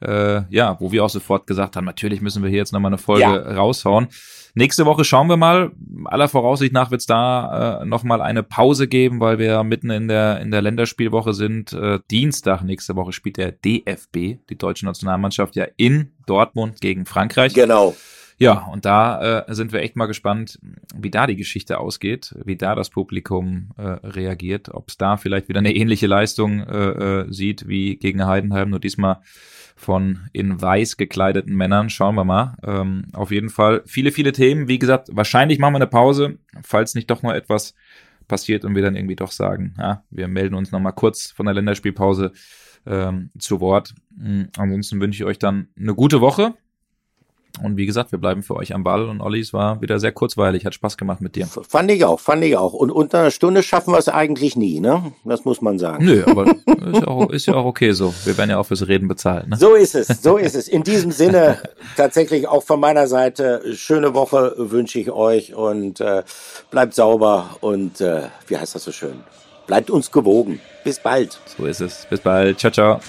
äh, ja, wo wir auch sofort gesagt haben, natürlich müssen wir hier jetzt nochmal eine Folge ja. raushauen. Nächste Woche schauen wir mal. Aller Voraussicht nach wird es da äh, nochmal eine Pause geben, weil wir mitten in der, in der Länderspielwoche sind. Äh, Dienstag nächste Woche spielt der DFB, die deutsche Nationalmannschaft, ja in Dortmund gegen Frankreich. Genau. Ja, und da äh, sind wir echt mal gespannt, wie da die Geschichte ausgeht, wie da das Publikum äh, reagiert, ob es da vielleicht wieder eine ähnliche Leistung äh, äh, sieht wie gegen Heidenheim, nur diesmal von in weiß gekleideten Männern. Schauen wir mal. Ähm, auf jeden Fall viele, viele Themen. Wie gesagt, wahrscheinlich machen wir eine Pause, falls nicht doch noch etwas passiert und wir dann irgendwie doch sagen, ja, wir melden uns nochmal kurz von der Länderspielpause ähm, zu Wort. Mhm. Ansonsten wünsche ich euch dann eine gute Woche. Und wie gesagt, wir bleiben für euch am Ball und Olli, es war wieder sehr kurzweilig, hat Spaß gemacht mit dir. Fand ich auch, fand ich auch. Und unter einer Stunde schaffen wir es eigentlich nie, ne? Das muss man sagen. Nö, [laughs] aber ist ja, auch, ist ja auch okay so. Wir werden ja auch fürs Reden bezahlt, ne? So ist es, so ist es. In diesem Sinne [laughs] tatsächlich auch von meiner Seite schöne Woche wünsche ich euch und äh, bleibt sauber und äh, wie heißt das so schön? Bleibt uns gewogen. Bis bald. So ist es. Bis bald. Ciao, ciao.